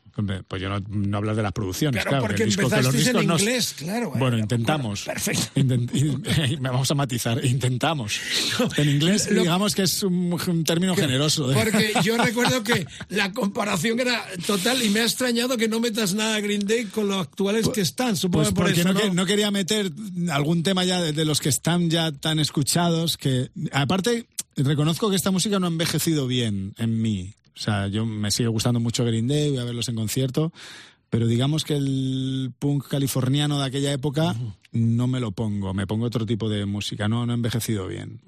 Pues yo no, no hablas de las producciones, Claro, claro. que porque el disco- que los empezasteis en discos no- inglés, claro. Bueno, eh, intentamos. Perfecto. Intent- in- vamos a matizar, intentamos. En inglés, Lo- digamos que es un, un término generoso. ¿eh? Porque yo recuerdo que la comparación era total y me ha extrañado que no metas nada a Green Day con los actuales que están, supongo Pues que por porque eso, no, ¿no? que- no quería meter algún tema ya de, de los que están ya tan escuchados que aparte reconozco que esta música no ha envejecido bien en mí. O sea, yo me sigue gustando mucho Green Day, voy a verlos en concierto, pero digamos que el punk californiano de aquella época no me lo pongo, me pongo otro tipo de música, no, no ha envejecido bien.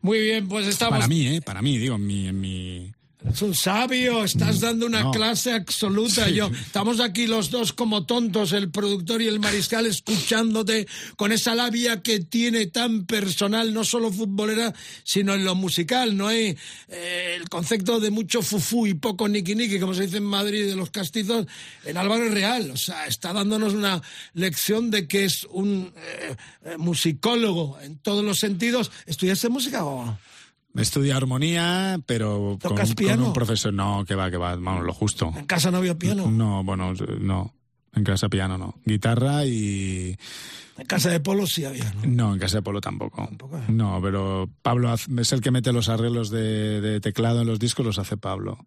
Muy bien, pues estamos... Para mí, ¿eh? Para mí, digo, en mi... En mi... Es un sabio, estás dando una No. clase absoluta. Sí. Yo, estamos aquí los dos como tontos, el productor y el mariscal, escuchándote con esa labia que tiene tan personal, no solo futbolera, sino en lo musical. No hay eh, el concepto de mucho fufú y poco niqui niqui, como se dice en Madrid de los castizos, en Álvaro es real. O sea, está dándonos una lección de que es un eh, eh, musicólogo en todos los sentidos. ¿Estudiaste música o...? Estudié armonía, pero con, ¿Tocas con piano? un profesor. No, que va, que va, vamos, lo justo. ¿En casa no había piano? No, bueno, no. En casa piano no. Guitarra y. En casa de Polo sí había, ¿no? No, en casa de Polo tampoco. No, pero Pablo es el que mete los arreglos de, de teclado en los discos, los hace Pablo.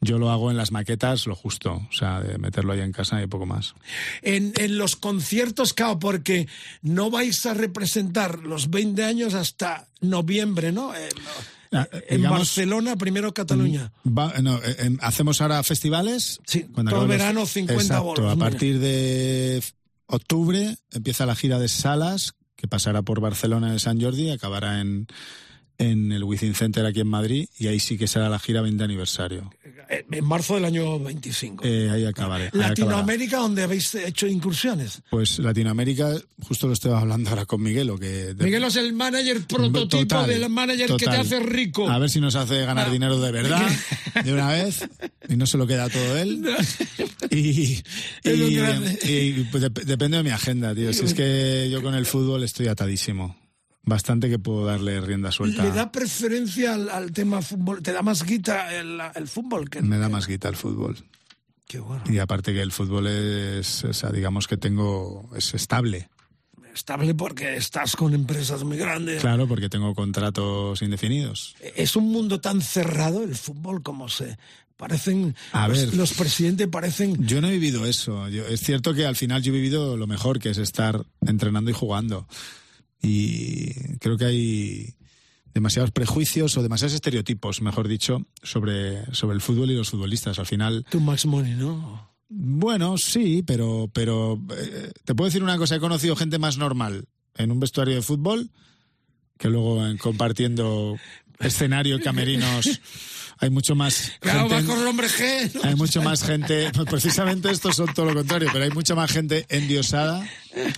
Yo lo hago en las maquetas, lo justo. O sea, de meterlo ahí en casa y poco más. En, en los conciertos, claro, porque no vais a representar los 20 años hasta noviembre, ¿no? Eh, no. Ah, en digamos- Barcelona, primero Cataluña. Va- no, eh, em, hacemos ahora festivales. Sí, todo acaben los- verano 50 Exacto, bolos, A mira. partir de octubre empieza la gira de salas, que pasará por Barcelona de San Jordi y acabará en, en el Within Center aquí en Madrid. Y ahí sí que será la gira 20 aniversario. Eh, En marzo del año 25. Eh, ahí acabaré. ahí. Latinoamérica, donde habéis hecho incursiones. Pues Latinoamérica, justo lo estoy hablando ahora con Miguelo, que... de- Miguel es el manager prototipo Total, del manager que te hace rico. A ver si nos hace ganar Ah. dinero de verdad, de una vez, y no se lo queda todo él. Y, y- pues, dep- depende de mi agenda, tío. Si es que yo con el fútbol estoy atadísimo. Bastante que puedo darle rienda suelta. ¿Le da preferencia al, al tema fútbol? ¿Te da más guita el, el fútbol? Que... Me da más guita el fútbol. Qué bueno. Y aparte que el fútbol es, o sea, digamos que tengo, es estable. Estable porque estás con empresas muy grandes. Claro, porque tengo contratos indefinidos. Es un mundo tan cerrado el fútbol como se parecen A los, ver. los presidentes parecen Yo no he vivido eso. Yo- es cierto que al final yo he vivido lo mejor, que es estar entrenando y jugando. Y creo que hay demasiados prejuicios o demasiados estereotipos, mejor dicho, sobre, sobre el fútbol y los futbolistas. Al final, tu Max Money, ¿no? bueno, sí, pero, pero eh, te puedo decir una cosa, he conocido gente más normal en un vestuario de fútbol que luego en compartiendo escenario y camerinos. Hay mucho más Claro, gente va en- con el hombre G. ¿no? hay mucho más gente, pues precisamente estos son todo lo contrario, pero hay mucha más gente endiosada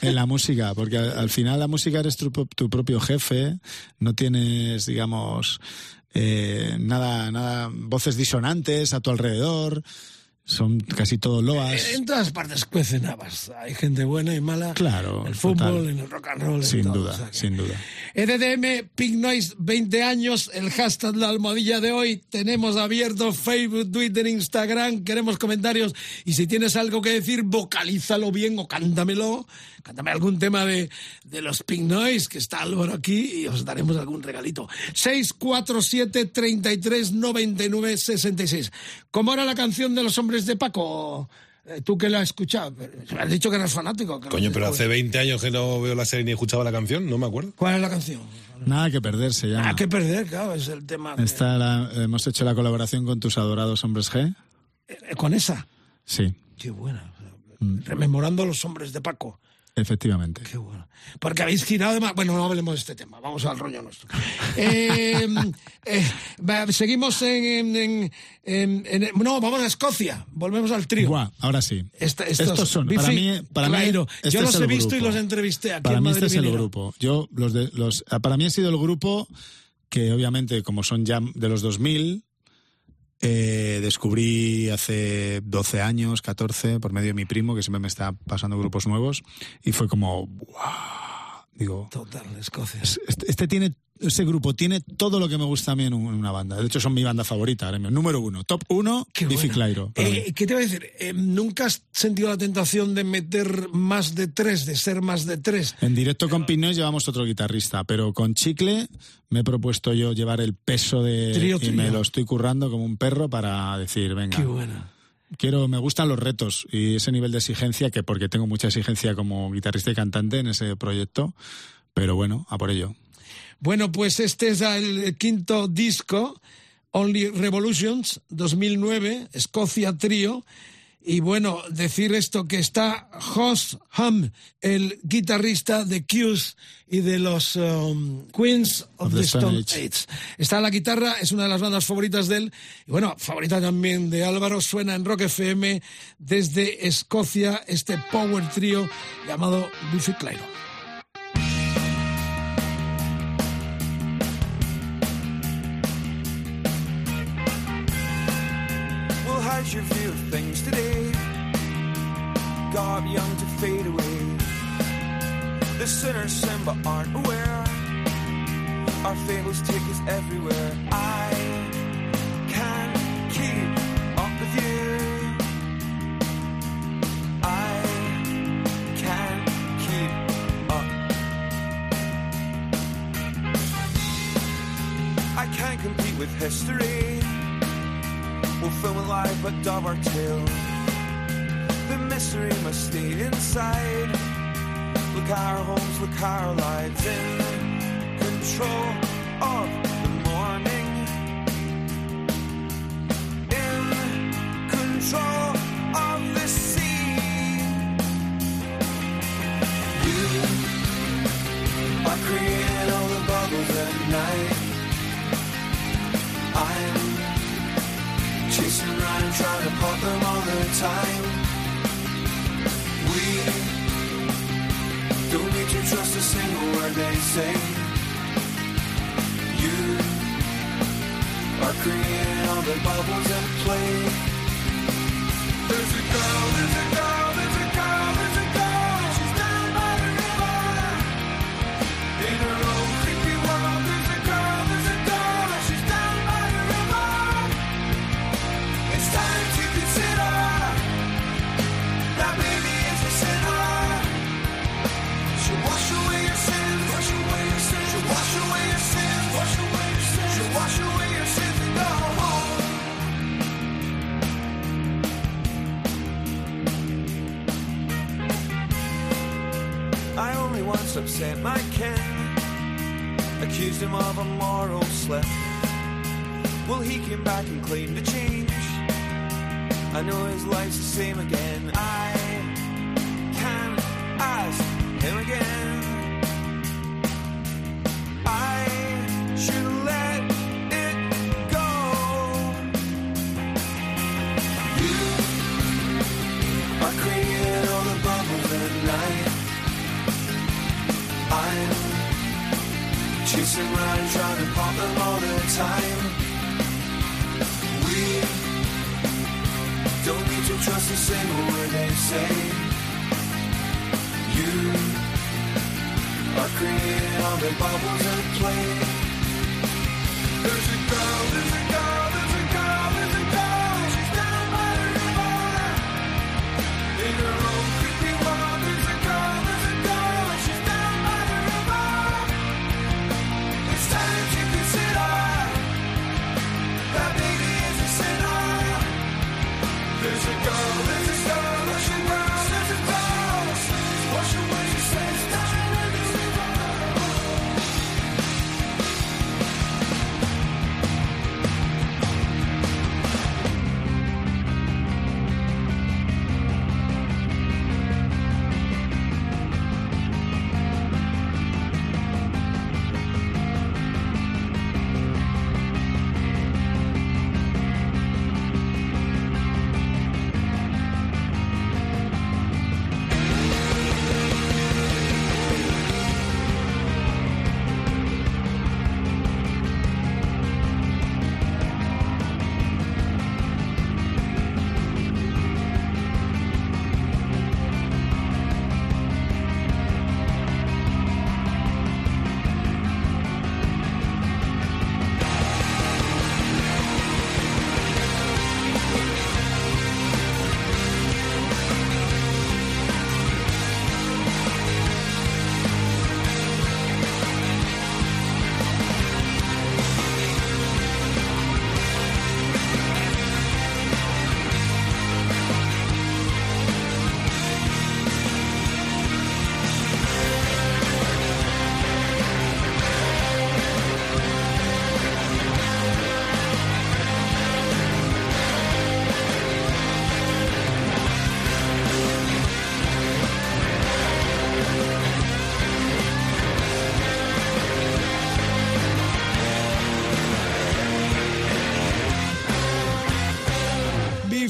en la música, porque al, al final la música eres tu, tu propio jefe, no tienes, digamos, eh, nada, nada, voces disonantes a tu alrededor, son casi todos loas. En todas partes cuecen habas. Hay gente buena y mala. Claro, En el fútbol, total. en el rock and roll. Sin todo, duda, o sea que- sin duda. EDDM, Pink Noise, 20 años, el hashtag La Almohadilla de hoy. Tenemos abierto Facebook, Twitter, Instagram, queremos comentarios. Y si tienes algo que decir, vocalízalo bien o cántamelo. Cántame algún tema de, de los Pink Noise, que está Álvaro aquí, y os daremos algún regalito. 647 33 99 66. ¿Cómo era la canción de los hombres de Paco, Eh, Tú que la has escuchado, me has dicho que eres fanático. que Coño, no- pero hace 20 años que no veo la serie ni escuchaba la canción, no me acuerdo. ¿Cuál es la canción? Nada que perder se llama. Ah, que perder, claro, es el tema. Esta la- hemos hecho la colaboración con tus adorados hombres G. eh, Con esa. Sí, Qué buena. Rememorando a los hombres de Paco. Efectivamente. Qué bueno. Porque habéis girado de Bueno, no hablemos de este tema, vamos al rollo nuestro. Eh, eh, seguimos en, en- en- en- No, vamos a Escocia, volvemos al trío. Ahora sí. Esta- estos- Estos son, para mí, para mí este Yo los he visto y los entrevisté aquí Para en mí Madrid este es el grupo. Yo, los de, los, para mí ha sido el grupo que obviamente, como son ya de los 2000, eh, descubrí hace 12 años, 14, por medio de mi primo, que siempre me está pasando grupos nuevos, y fue como, ¡guau! Digo, Total, Escocia. este, este tiene, ese grupo tiene todo lo que me gusta a mí en, un- en una banda. De hecho, son mi banda favorita, ahora mismo. número uno, top uno, Biffy Clyro. Eh, ¿Qué te voy a decir? Eh, ¿Nunca has sentido la tentación de meter más de tres, de ser más de tres? En directo con Pinés llevamos otro guitarrista, pero con Chicle me he propuesto yo llevar el peso de Trío, y me lo estoy currando como un perro para decir, venga. Qué buena. Quiero, me gustan los retos y ese nivel de exigencia que porque tengo mucha exigencia como guitarrista y cantante en ese proyecto, pero bueno, a por ello. Bueno, pues este es el quinto disco, Only Revolutions, 2009, Escocia Trío. Y bueno, decir esto que está Hoss Hum, el guitarrista de Q's y de los um, Queens of, the, Stone Age. Está en la guitarra, es una de las bandas favoritas de él. Y bueno, favorita también de Álvaro, suena en Rock FM desde Escocia este power trio llamado Biffy Clyro. Well, how's your view of things today? Young to fade away. The sinners sin but aren't aware. Our fables take us everywhere. I can't keep up with you. I can't keep up. I can't compete with history. We'll film it live but dub our tale. Mystery must stay inside. Look our homes, look our lives in control of the morning. In control of the sea. You are creating all the bubbles at night. I'm chasing around trying to pop them all the time. They say. You are creating all the bubbles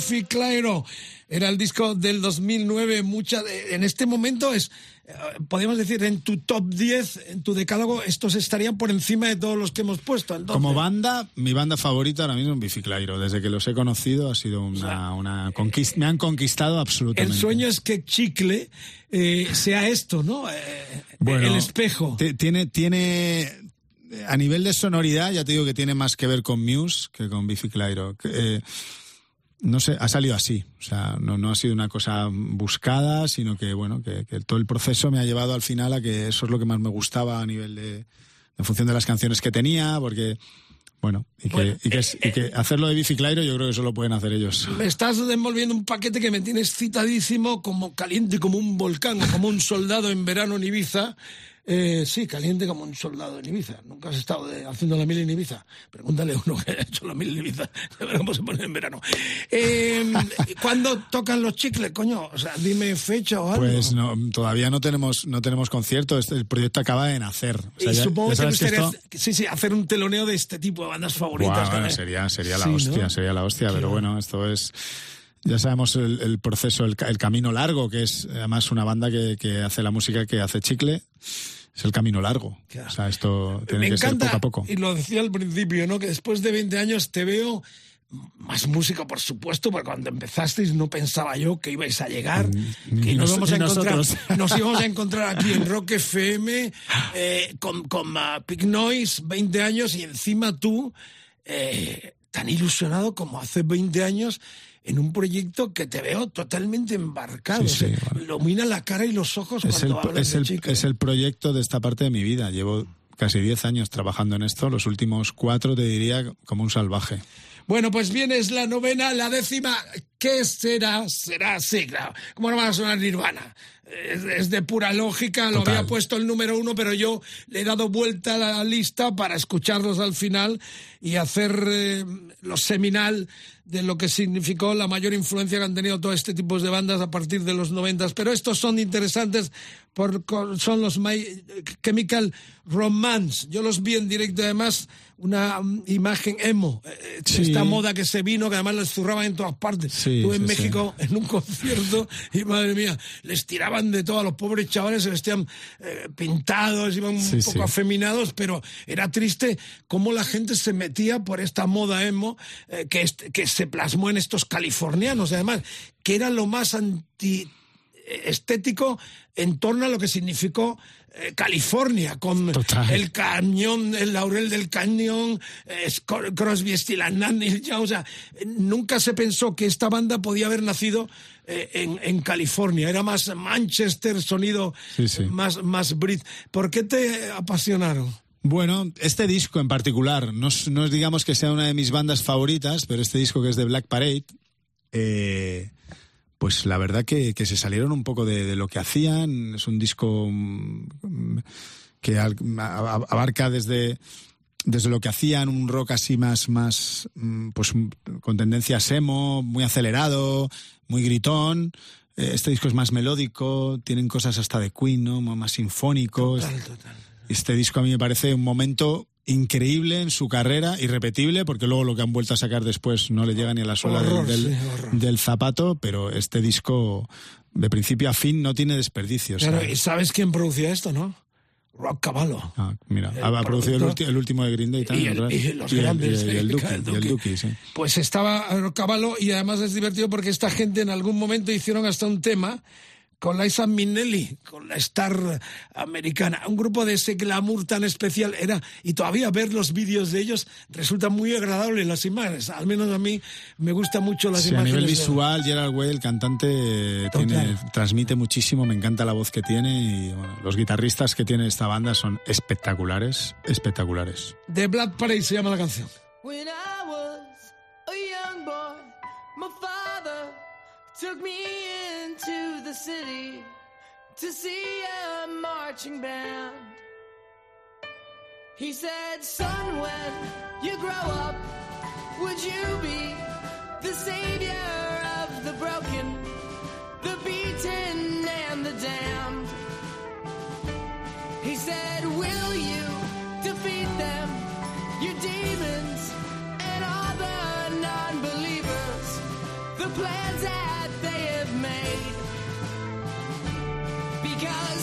Biffy Clyro. Era el disco del 2009. Mucha, en este momento es, eh, podemos decir, en tu top 10, en tu decálogo, estos estarían por encima de todos los que hemos puesto. Entonces, Como banda, mi banda favorita ahora mismo es Biffy Clyro. Desde que los he conocido ha sido una, una conquista. Me han conquistado absolutamente. el sueño es que Chicle eh, sea esto, ¿no? Eh, Bueno, el espejo. Tiene, tiene, a nivel de sonoridad, ya te digo que tiene más que ver con Muse que con Biffy Clyro. Eh, no sé, ha salido así. O sea, no, no ha sido una cosa buscada, sino que, bueno, que, que todo el proceso me ha llevado al final a que eso es lo que más me gustaba a nivel de, en función de las canciones que tenía, porque, bueno, y que, Bueno, y que, es- y que hacerlo de Biffy Clyro yo creo que eso lo pueden hacer ellos. Me estás envolviendo un paquete que me tienes citadísimo, como caliente como un volcán, o como un soldado en verano en Ibiza. Eh, sí, caliente como un soldado en Ibiza. Nunca has estado de- haciendo la mil en Ibiza. Pregúntale a uno que ha hecho la mil en Ibiza. A ver cómo se pone en verano. Eh, ¿Cuándo tocan los chicles, coño? O sea, dime fecha o algo. Pues no, todavía no tenemos, no tenemos concierto. Este- el proyecto acaba de nacer. O sea, y ya- supongo ya que te sabes que gustaría esto- sí, sí, hacer un teloneo de este tipo de bandas favoritas. Sería, sería la Sí, ¿no? hostia, sería la hostia, pero bueno, esto es... Ya sabemos el, el proceso, el, el camino largo, que es además una banda que, que hace la música que hace chicle. Es el camino largo. O sea, esto tiene Me que encanta, ser poco a poco. y lo decía al principio, ¿no? Que después de 20 años te veo más música, por supuesto, porque cuando empezasteis no pensaba yo que ibais a llegar, que nos nos- vamos a encontrar, nosotros. nos íbamos a encontrar aquí en Rock FM eh, con, con ah, Pig Noise, 20 años, y encima tú, eh, tan ilusionado como hace 20 años, en un proyecto que te veo totalmente embarcado. Sí, sí, ilumina la cara y los ojos Es el, cuando hablas es, de el, es el proyecto de esta parte de mi vida. Llevo casi 10 años trabajando en esto. Los últimos cuatro te diría como un salvaje. Bueno, pues bien, es la novena, la décima. ¿Qué será? Será, sí, claro. ¿Cómo no va a sonar Nirvana? Es, es de pura lógica, lo Total. había puesto el número uno, pero yo le he dado vuelta a la lista para escucharlos al final y hacer eh, lo seminal de lo que significó la mayor influencia que han tenido todo este tipo de bandas a partir de los noventas. Pero estos son interesantes porque son los My Chemical Romance. Yo los vi en directo, además, una mm, imagen emo. eh, Sí. Esta moda que se vino, que además les zurraban en todas partes. Sí, Estuve en México en un concierto y madre mía, les tiraban de todo a los pobres chavales, se vestían eh, pintados, iban un poco afeminados, pero era triste cómo la gente se metía por esta moda emo eh, que, que se plasmó en estos californianos, además, que era lo más anti estético en torno a lo que significó eh, California, con el cañón, el laurel del cañón, eh, Crosby, Stills and Young, o sea, nunca se pensó que esta banda podía haber nacido eh, en, en California, era más Manchester, sonido Sí, sí. más, más Brit. ¿Por qué te apasionaron? Bueno, este disco en particular, no no digamos que sea una de mis bandas favoritas, pero este disco que es de Black Parade, eh, pues la verdad que, que se salieron un poco de, de lo que hacían. Es un disco mm, que a- a- abarca desde, desde lo que hacían, un rock así más, más mm, pues mm, con tendencias emo, muy acelerado, muy gritón. Eh, Este disco es más melódico, tienen cosas hasta de Queen, ¿no? Más sinfónico. Este disco a mí me parece un momento increíble en su carrera, irrepetible, porque luego lo que han vuelto a sacar después no le llega ni a la suela del- Horror, del, sí, horror. del zapato, pero este disco de principio a fin no tiene desperdicio. o sea, Claro, ¿Y sabes quién producía esto, no? Rock Cavallo. ah, mira, el ha, producido el, ulti- el último de Green Day también, Y el- y los grandes, y el, y el. Duki, sí. Pues estaba Caballo y además es divertido porque esta gente en algún momento hicieron hasta un tema con Liza Minnelli, con la star americana, un grupo de ese glamour tan especial era y todavía ver los vídeos de ellos resulta muy agradable las imágenes, al menos a mí me gusta mucho las Sí, a imágenes. nivel de- visual, Gerard Way, el cantante, tiene, transmite muchísimo, me encanta la voz que tiene y bueno, los guitarristas que tiene esta banda son espectaculares, espectaculares. De Black Parade se llama la canción. When I was a young boy, my father took me the city to see a marching band. He said, Son, when you grow up, would you be the savior of the broken, the beaten, and the damned? He said, Will you defeat them, your demons, and all the non believers, the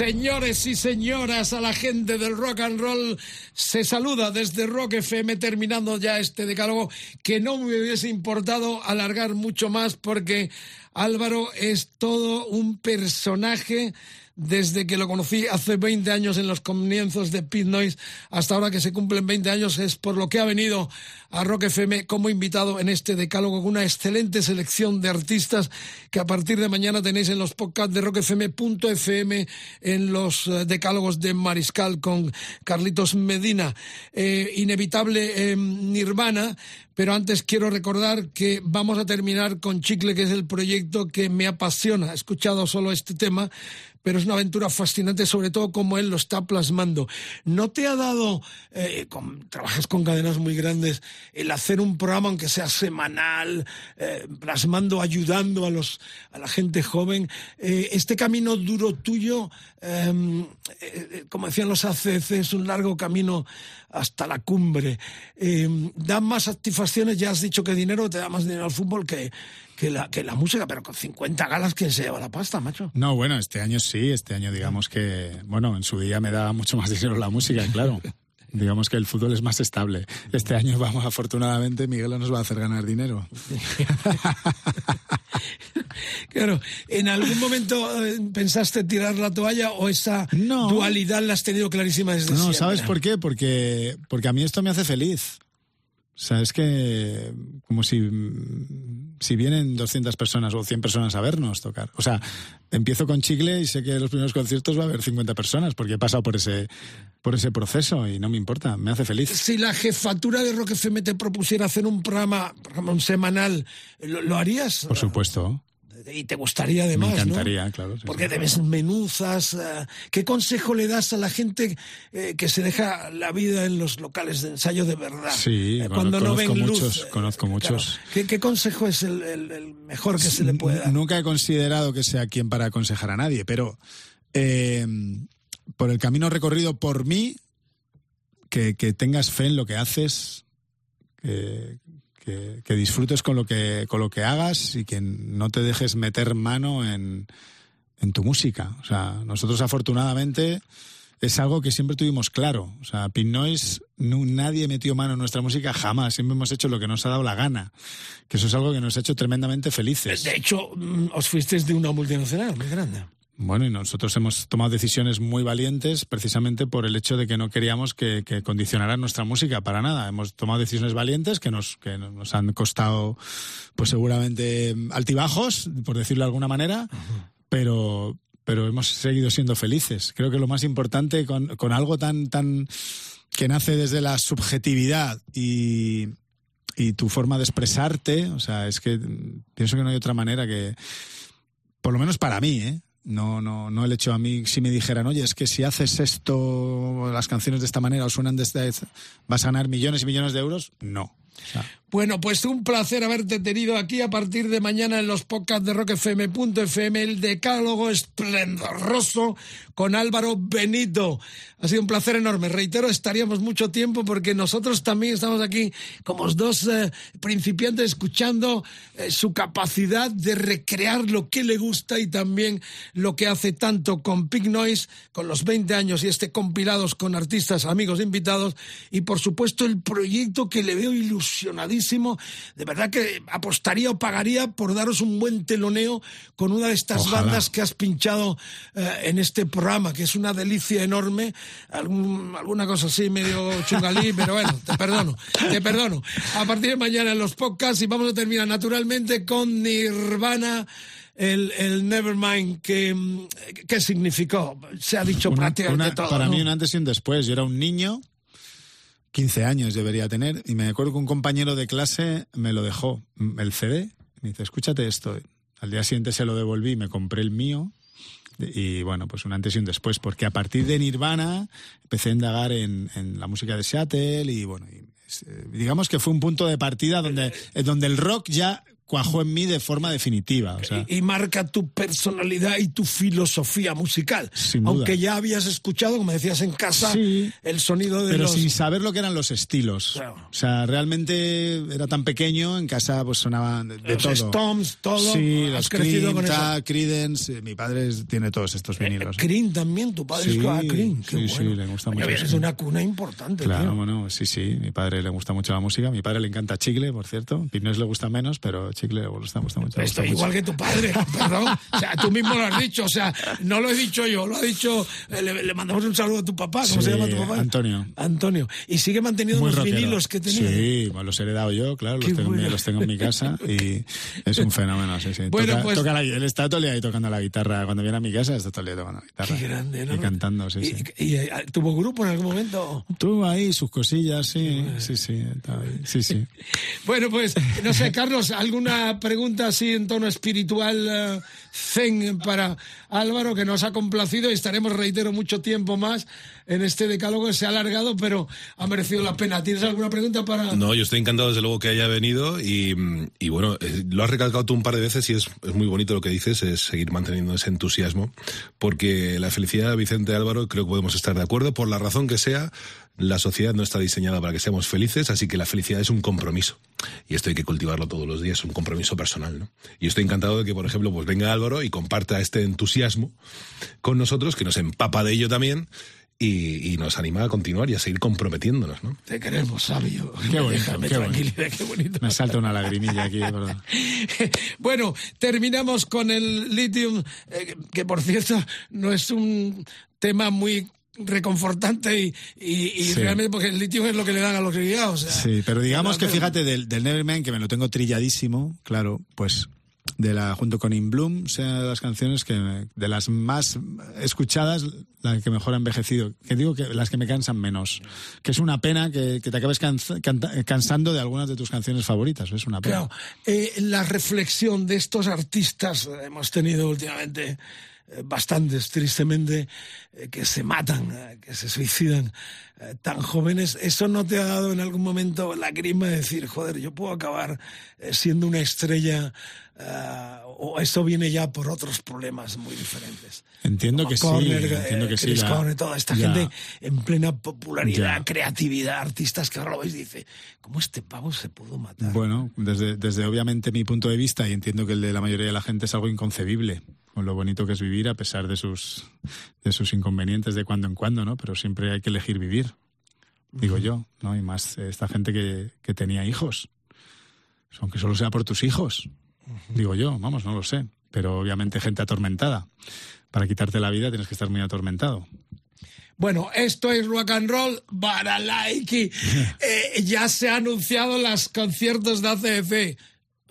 Señores y señoras, a la gente del rock and roll se saluda desde Rock FM terminando ya este decálogo que no me hubiese importado alargar mucho más porque Álvaro es todo un personaje desde que lo conocí hace 20 años en los comienzos de Pit Noise hasta ahora que se cumplen 20 años es por lo que ha venido a Rock FM como invitado en este decálogo con una excelente selección de artistas que a partir de mañana tenéis en los podcasts de rockfm.fm en los eh, decálogos de Mariscal con Carlitos Medina eh, inevitable em, Nirvana pero antes quiero recordar que vamos a terminar con Chicle, que es el proyecto que me apasiona. He escuchado solo este tema, pero es una aventura fascinante, sobre todo como él lo está plasmando. ¿No te ha dado, eh, con- trabajas con cadenas muy grandes, el hacer un programa, aunque sea semanal, eh, plasmando, ayudando a, los, a la gente joven? Eh, este camino duro tuyo, eh, como decían los ACC, es un largo camino hasta la cumbre. Eh, da más satisfacciones, ya has dicho que dinero te da más dinero al fútbol que, que, la, que la música, pero con 50 galas, ¿quién se lleva la pasta, macho? No, bueno, este año sí, este año digamos que, bueno, en su día me daba mucho más dinero la música, claro. Digamos que el fútbol es más estable. Este año vamos, afortunadamente, Miguel nos va a hacer ganar dinero. Claro, ¿en algún momento eh, pensaste tirar la toalla o esa dualidad la has tenido clarísima desde No, siempre? ¿sabes por qué? Porque, porque a mí esto me hace feliz. O sea, es que como si, si vienen 200 personas o 100 personas a vernos tocar. O sea, empiezo con Chicle y sé que en los primeros conciertos va a haber 50 personas porque he pasado por ese, por ese proceso y no me importa, me hace feliz. Si la jefatura de Rock FM te propusiera hacer un programa, un semanal, ¿lo, lo harías? Por supuesto. Y te gustaría además, me ¿no? encantaría, claro. sí, Porque sí. te ves menuzas. eh, ¿Qué consejo le das a la gente eh, que se deja la vida en los locales de ensayo de verdad? Sí, Eh, bueno, cuando no conozco ven luz. muchos, conozco muchos. ¿Qué, qué consejo es el, el- el mejor que se le puede dar? Nunca he considerado que sea quien para aconsejar a nadie, pero eh, por el camino recorrido por mí, que, que tengas fe en lo que haces, que, que- disfrutes con lo que, con lo que hagas y que no te dejes meter mano en, en tu música. O sea, nosotros afortunadamente es algo que siempre tuvimos claro. O sea, Noise, nu- nadie metió mano en nuestra música jamás. Siempre hemos hecho lo que nos ha dado la gana. Que eso es algo que nos ha hecho tremendamente felices. De hecho, mm, os fuisteis de una multinacional muy grande. Bueno, y nosotros hemos tomado decisiones muy valientes precisamente por el hecho de que no queríamos que, condicionaran nuestra música para nada. Hemos tomado decisiones valientes que nos, que nos han costado, pues seguramente altibajos, por decirlo de alguna manera, pero, pero hemos seguido siendo felices. Creo que lo más importante con, con algo tan, tan que nace desde la subjetividad y, y tu forma de expresarte, o sea, es que pienso que no hay otra manera que, por lo menos para mí, ¿eh? No, no, no el hecho a mí, si me dijeran, oye, es que si haces esto, las canciones de esta manera o suenan de esta, vas a ganar millones y millones de euros, no. Bueno, pues un placer haberte tenido aquí a partir de mañana en los podcasts de rockfm.fm, el decálogo esplendoroso con Álvaro Benito. Ha sido un placer enorme. Reitero, estaríamos mucho tiempo porque nosotros también estamos aquí como los dos eh, principiantes escuchando eh, su capacidad de recrear lo que le gusta y también lo que hace tanto con Pig Noise, con los 20 años y este compilados con artistas, amigos, invitados y por supuesto el proyecto que le veo ilusionadísimo. De verdad que apostaría o pagaría por daros un buen teloneo con una de estas Ojalá. bandas que has pinchado eh, en este programa, que es una delicia enorme. Algún- alguna cosa así medio chungalí, pero bueno, te perdono, te perdono. A partir de mañana en los podcasts y vamos a terminar naturalmente con Nirvana. El, el Nevermind, que, mm, ¿qué significó? Se ha dicho una- prácticamente una- todo. para ¿no? mí un antes y un después. Yo era un niño, 15 años debería tener, y me acuerdo que un compañero de clase me lo dejó, mm, el CD, me dice, escúchate esto. Al día siguiente se lo devolví, me compré el mío, y bueno, pues un antes y un después, porque a partir de Nirvana empecé a indagar en, la música de Seattle y bueno, eh, digamos que fue un punto de partida donde, eh, donde el rock ya cuajó en mí de forma definitiva. O sea, y, y marca tu personalidad y tu filosofía musical. Sin duda. Aunque ya habías escuchado, como decías en casa, Sí. el sonido de pero los... sin saber lo que eran los estilos. Claro. O sea, realmente era tan pequeño, en casa pues sonaban de, de Los todo. Stones, todo, Sí, has los crecido Cream, con eso. ta, Creedence, eh, mi padre es- tiene todos estos vinilos. Cream también, tu padre Sí, escuchaba Cream. Qué sí, sí, bueno. le gusta mucho, sí. de una cuna importante, Claro, tío. bueno, sí, sí. Mi padre le gusta mucho la música. Mi padre le encanta Chicle, por cierto. Pinoes le gusta menos, pero Chicle le gusta, gusta mucho. le gusta Estoy mucho. igual que tu padre, perdón. O sea, tú mismo lo has dicho. O sea, no lo he dicho yo, lo ha dicho. eh, Le, le mandamos un saludo a tu papá. ¿Cómo Sí, se llama tu papá? Antonio. Antonio. Y sigue manteniendo Muy los rockero. vinilos que tenía. Sí, los he heredado yo, claro, los tengo, en mi- bueno. los tengo en mi casa y es un fenómeno, sí, sí. Bueno, toca, pues- toca la- él está todo el día ahí tocando la guitarra. Cuando viene a mi casa está todo el día tocando la guitarra. Qué grande, ¿no? Y cantando, sí, sí. ¿Y, y, eh, tuvo grupo en algún momento? Tuvo ahí sus cosillas, sí, sí, sí, sí, sí. Bueno, pues, no sé, Carlos, ¿algún alguna pregunta así en tono espiritual eh, zen para Álvaro que nos ha complacido y estaremos, reitero, mucho tiempo más en este decálogo. Se ha alargado, pero ha merecido la pena. ¿Tienes alguna pregunta para...? No, yo estoy encantado desde luego que haya venido y, y bueno, eh, lo has recalcado tú un par de veces y es, es muy bonito lo que dices, es seguir manteniendo ese entusiasmo, porque la felicidad Vicente Álvaro creo que podemos estar de acuerdo, por la razón que sea, la sociedad no está diseñada para que seamos felices, así que la felicidad es un compromiso. Y esto hay que cultivarlo todos los días, un compromiso personal, ¿no? Y estoy encantado de que, por ejemplo, pues venga Álvaro y comparta este entusiasmo con nosotros, que nos empapa de ello también. Y, y nos anima a continuar y a seguir comprometiéndonos, ¿no? Te queremos, sabio. Qué bonito, Déjame qué bonito. qué bonito. Me salta una lagrimilla aquí, de verdad. bueno, terminamos con el lithium, eh, que por cierto no es un tema muy reconfortante y, y- y Sí. realmente porque el litio es lo que le dan a los criados. o sea, Sí, pero digamos que fíjate del, del Nevermind, que me lo tengo trilladísimo, claro, pues de la junto con In Bloom, sea de las canciones que de las más escuchadas, la que mejor ha envejecido. Que digo que las que me cansan menos. Que es una pena que, te acabes cansando de algunas de tus canciones favoritas. Es una pena. Claro, eh, la reflexión de estos artistas hemos tenido últimamente bastantes, tristemente, eh, que se matan, eh, que se suicidan eh, tan jóvenes. ¿Eso no te ha dado en algún momento la grima de decir, joder, yo puedo acabar eh, siendo una estrella eh, o eso viene ya por otros problemas muy diferentes? Entiendo que sí, Corner, entiendo eh, que sí. Chris la- Cornell, toda esta ya. gente en plena popularidad, Ya. creatividad, artistas que ahora lo veis dice, ¿cómo este pavo se pudo matar? Bueno, desde, desde obviamente mi punto de vista, y entiendo que el de la mayoría de la gente es algo inconcebible, con lo bonito que es vivir a pesar de sus, de sus inconvenientes de cuando en cuando, ¿no? Pero siempre hay que elegir vivir, digo yo, ¿no? Y más esta gente que, que tenía hijos, aunque solo sea por tus hijos, digo yo, vamos, no lo sé, pero obviamente gente atormentada. Para quitarte la vida tienes que estar muy atormentado. Bueno, esto es rock and roll Baralaiki. Eh, ya se han anunciado los conciertos de ACF.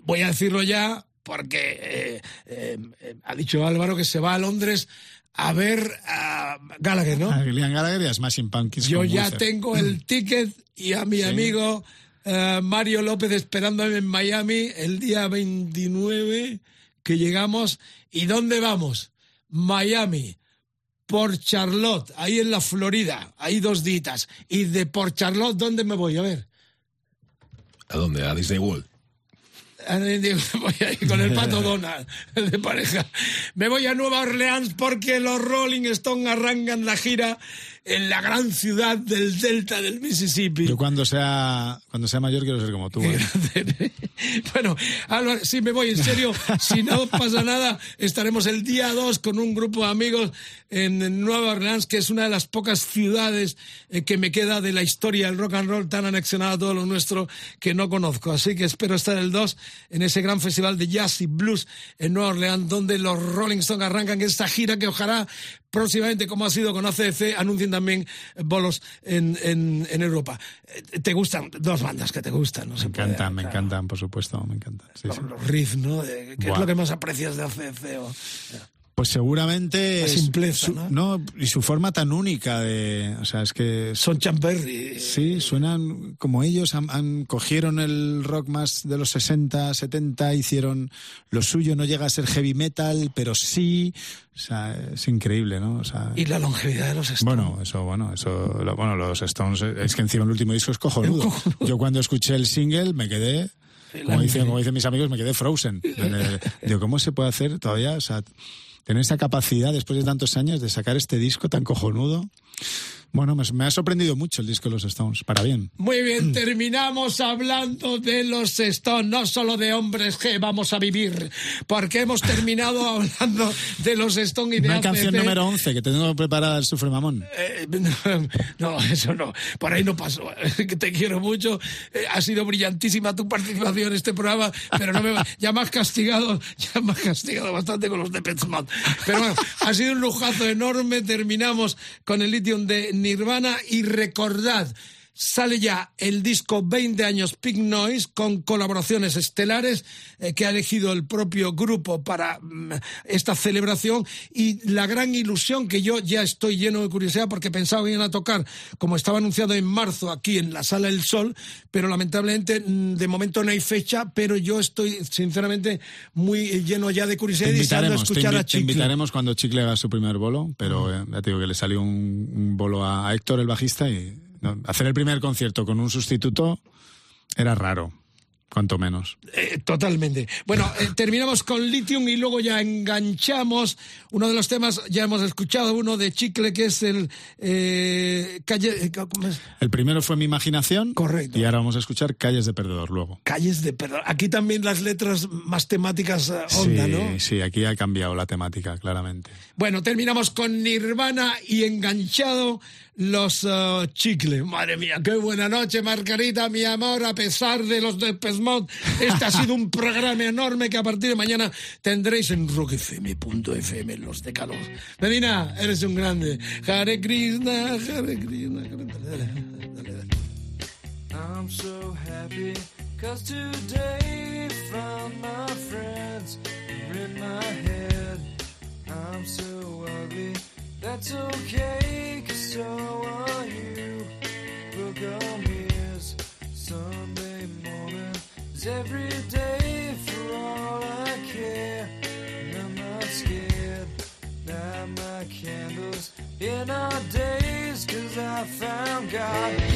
Voy a decirlo ya porque eh, eh, eh, ha dicho Álvaro que se va a Londres a ver a Gallagher, ¿no? A Liam Gallagher y a Smashing Pumpkins. Yo ya tengo el ticket y a mi Sí. amigo eh, Mario López esperándome en Miami el día 29 que llegamos. ¿Y dónde vamos? Miami. Por Charlotte, ahí en la Florida, ahí dos ditas. Y de por Charlotte, ¿dónde me voy? A ver. ¿A dónde? A Disney World. Ahora digo, voy a ir con el pato Donald de pareja. Me voy a Nueva Orleans porque los Rolling Stones arrancan la gira en la gran ciudad del delta del Mississippi. Yo cuando sea, cuando sea mayor quiero ser como tú. ¿eh? Bueno, Álvaro, si me voy en serio, si no pasa nada, estaremos el día 2 con un grupo de amigos en Nueva Orleans, que es una de las pocas ciudades eh, que me queda de la historia del rock and roll tan anexionada a todo lo nuestro que no conozco. Así que espero estar el 2 en ese gran festival de jazz y blues en Nueva Orleans, donde los Rolling Stones arrancan esta gira que ojalá próximamente, como ha sido con ACDC, anuncien también bolos en, en, en Europa. Eh, ¿Te gustan? Dos bandas que te gustan, no Me puede, encantan, me claro. encantan, por supuesto, me encantan. Sí, Los, sí. los riffs, ¿no? ¿Qué Buah. es lo que más aprecias de ACDC? O- Pues seguramente. La simpleza, su- ¿no? Y su forma tan única de. O sea, es que. Son Champerry. Sí, suenan como ellos. Han, han- cogieron el rock más de los 60, 70, hicieron lo suyo. No llega a ser heavy metal, pero sí. O sea, es increíble, ¿no? O sea, Y la longevidad de los Stones. Bueno, eso, bueno, eso, lo- bueno, los Stones, eh, es que encima el último disco es cojonudo. Yo cuando escuché el single me quedé, como dicen, como dicen mis amigos, me quedé frozen. Digo, ¿cómo se puede hacer todavía? O sea, tener esa capacidad después de tantos años de sacar este disco tan cojonudo. Bueno, me, me ha sorprendido mucho el disco de los Stones, para bien. Muy bien, terminamos hablando de los Stones, no solo de hombres que vamos a vivir, porque hemos terminado hablando de los Stones y de No hay canción número 11 que tengo preparada el Sufre Mamón. Eh, no, eso no, por ahí no pasó. Te quiero mucho. Eh, ha sido brillantísima tu participación en este programa, pero no me va- ya me has castigado, ya me has castigado bastante con los de Petsmod. Pero bueno, ha sido un lujazo enorme. Terminamos con el lithium de Nirvana y recordad. Sale ya el disco 20 años Pig Noise con colaboraciones estelares eh, que ha elegido el propio grupo para mm, esta celebración y la gran ilusión que yo ya estoy lleno de curiosidad porque pensaba que iban a tocar como estaba anunciado en marzo aquí en la Sala del Sol, pero lamentablemente mm, de momento no hay fecha, pero yo estoy sinceramente muy lleno ya de curiosidad Te y te, escuchar a te Chicle. invitaremos cuando Chicle haga su primer bolo, pero eh, ya te digo que le salió un, un bolo a, a Héctor, el bajista, y hacer el primer concierto con un sustituto era raro, cuanto menos. Eh, totalmente. Bueno, eh, terminamos con Lithium y luego ya enganchamos uno de los temas, ya hemos escuchado uno de Chicle que es el eh, calle, ¿cómo es? El primero fue mi imaginación. Correcto. Y ahora vamos a escuchar Calles de Perdedor luego. Calles de Perdón. Aquí también las letras más temáticas onda, sí, ¿no? sí, aquí ha cambiado la temática, claramente. Bueno, terminamos con Nirvana y enganchado los uh, Chicle. Madre mía, qué buena noche, Margarita, mi amor, a pesar de los de Pesmod. Este ha sido un programa enorme que a partir de mañana tendréis en rockfm.fm, los de calor. Medina, eres un grande. Hare Krishna, Hare Krishna. I'm so happy cause today found my friends in my head. I'm so ugly, that's okay cause so are you. Book on mirrors, Sunday morning is every day for all I care. And I'm not scared, light my candles in our days cause I found God.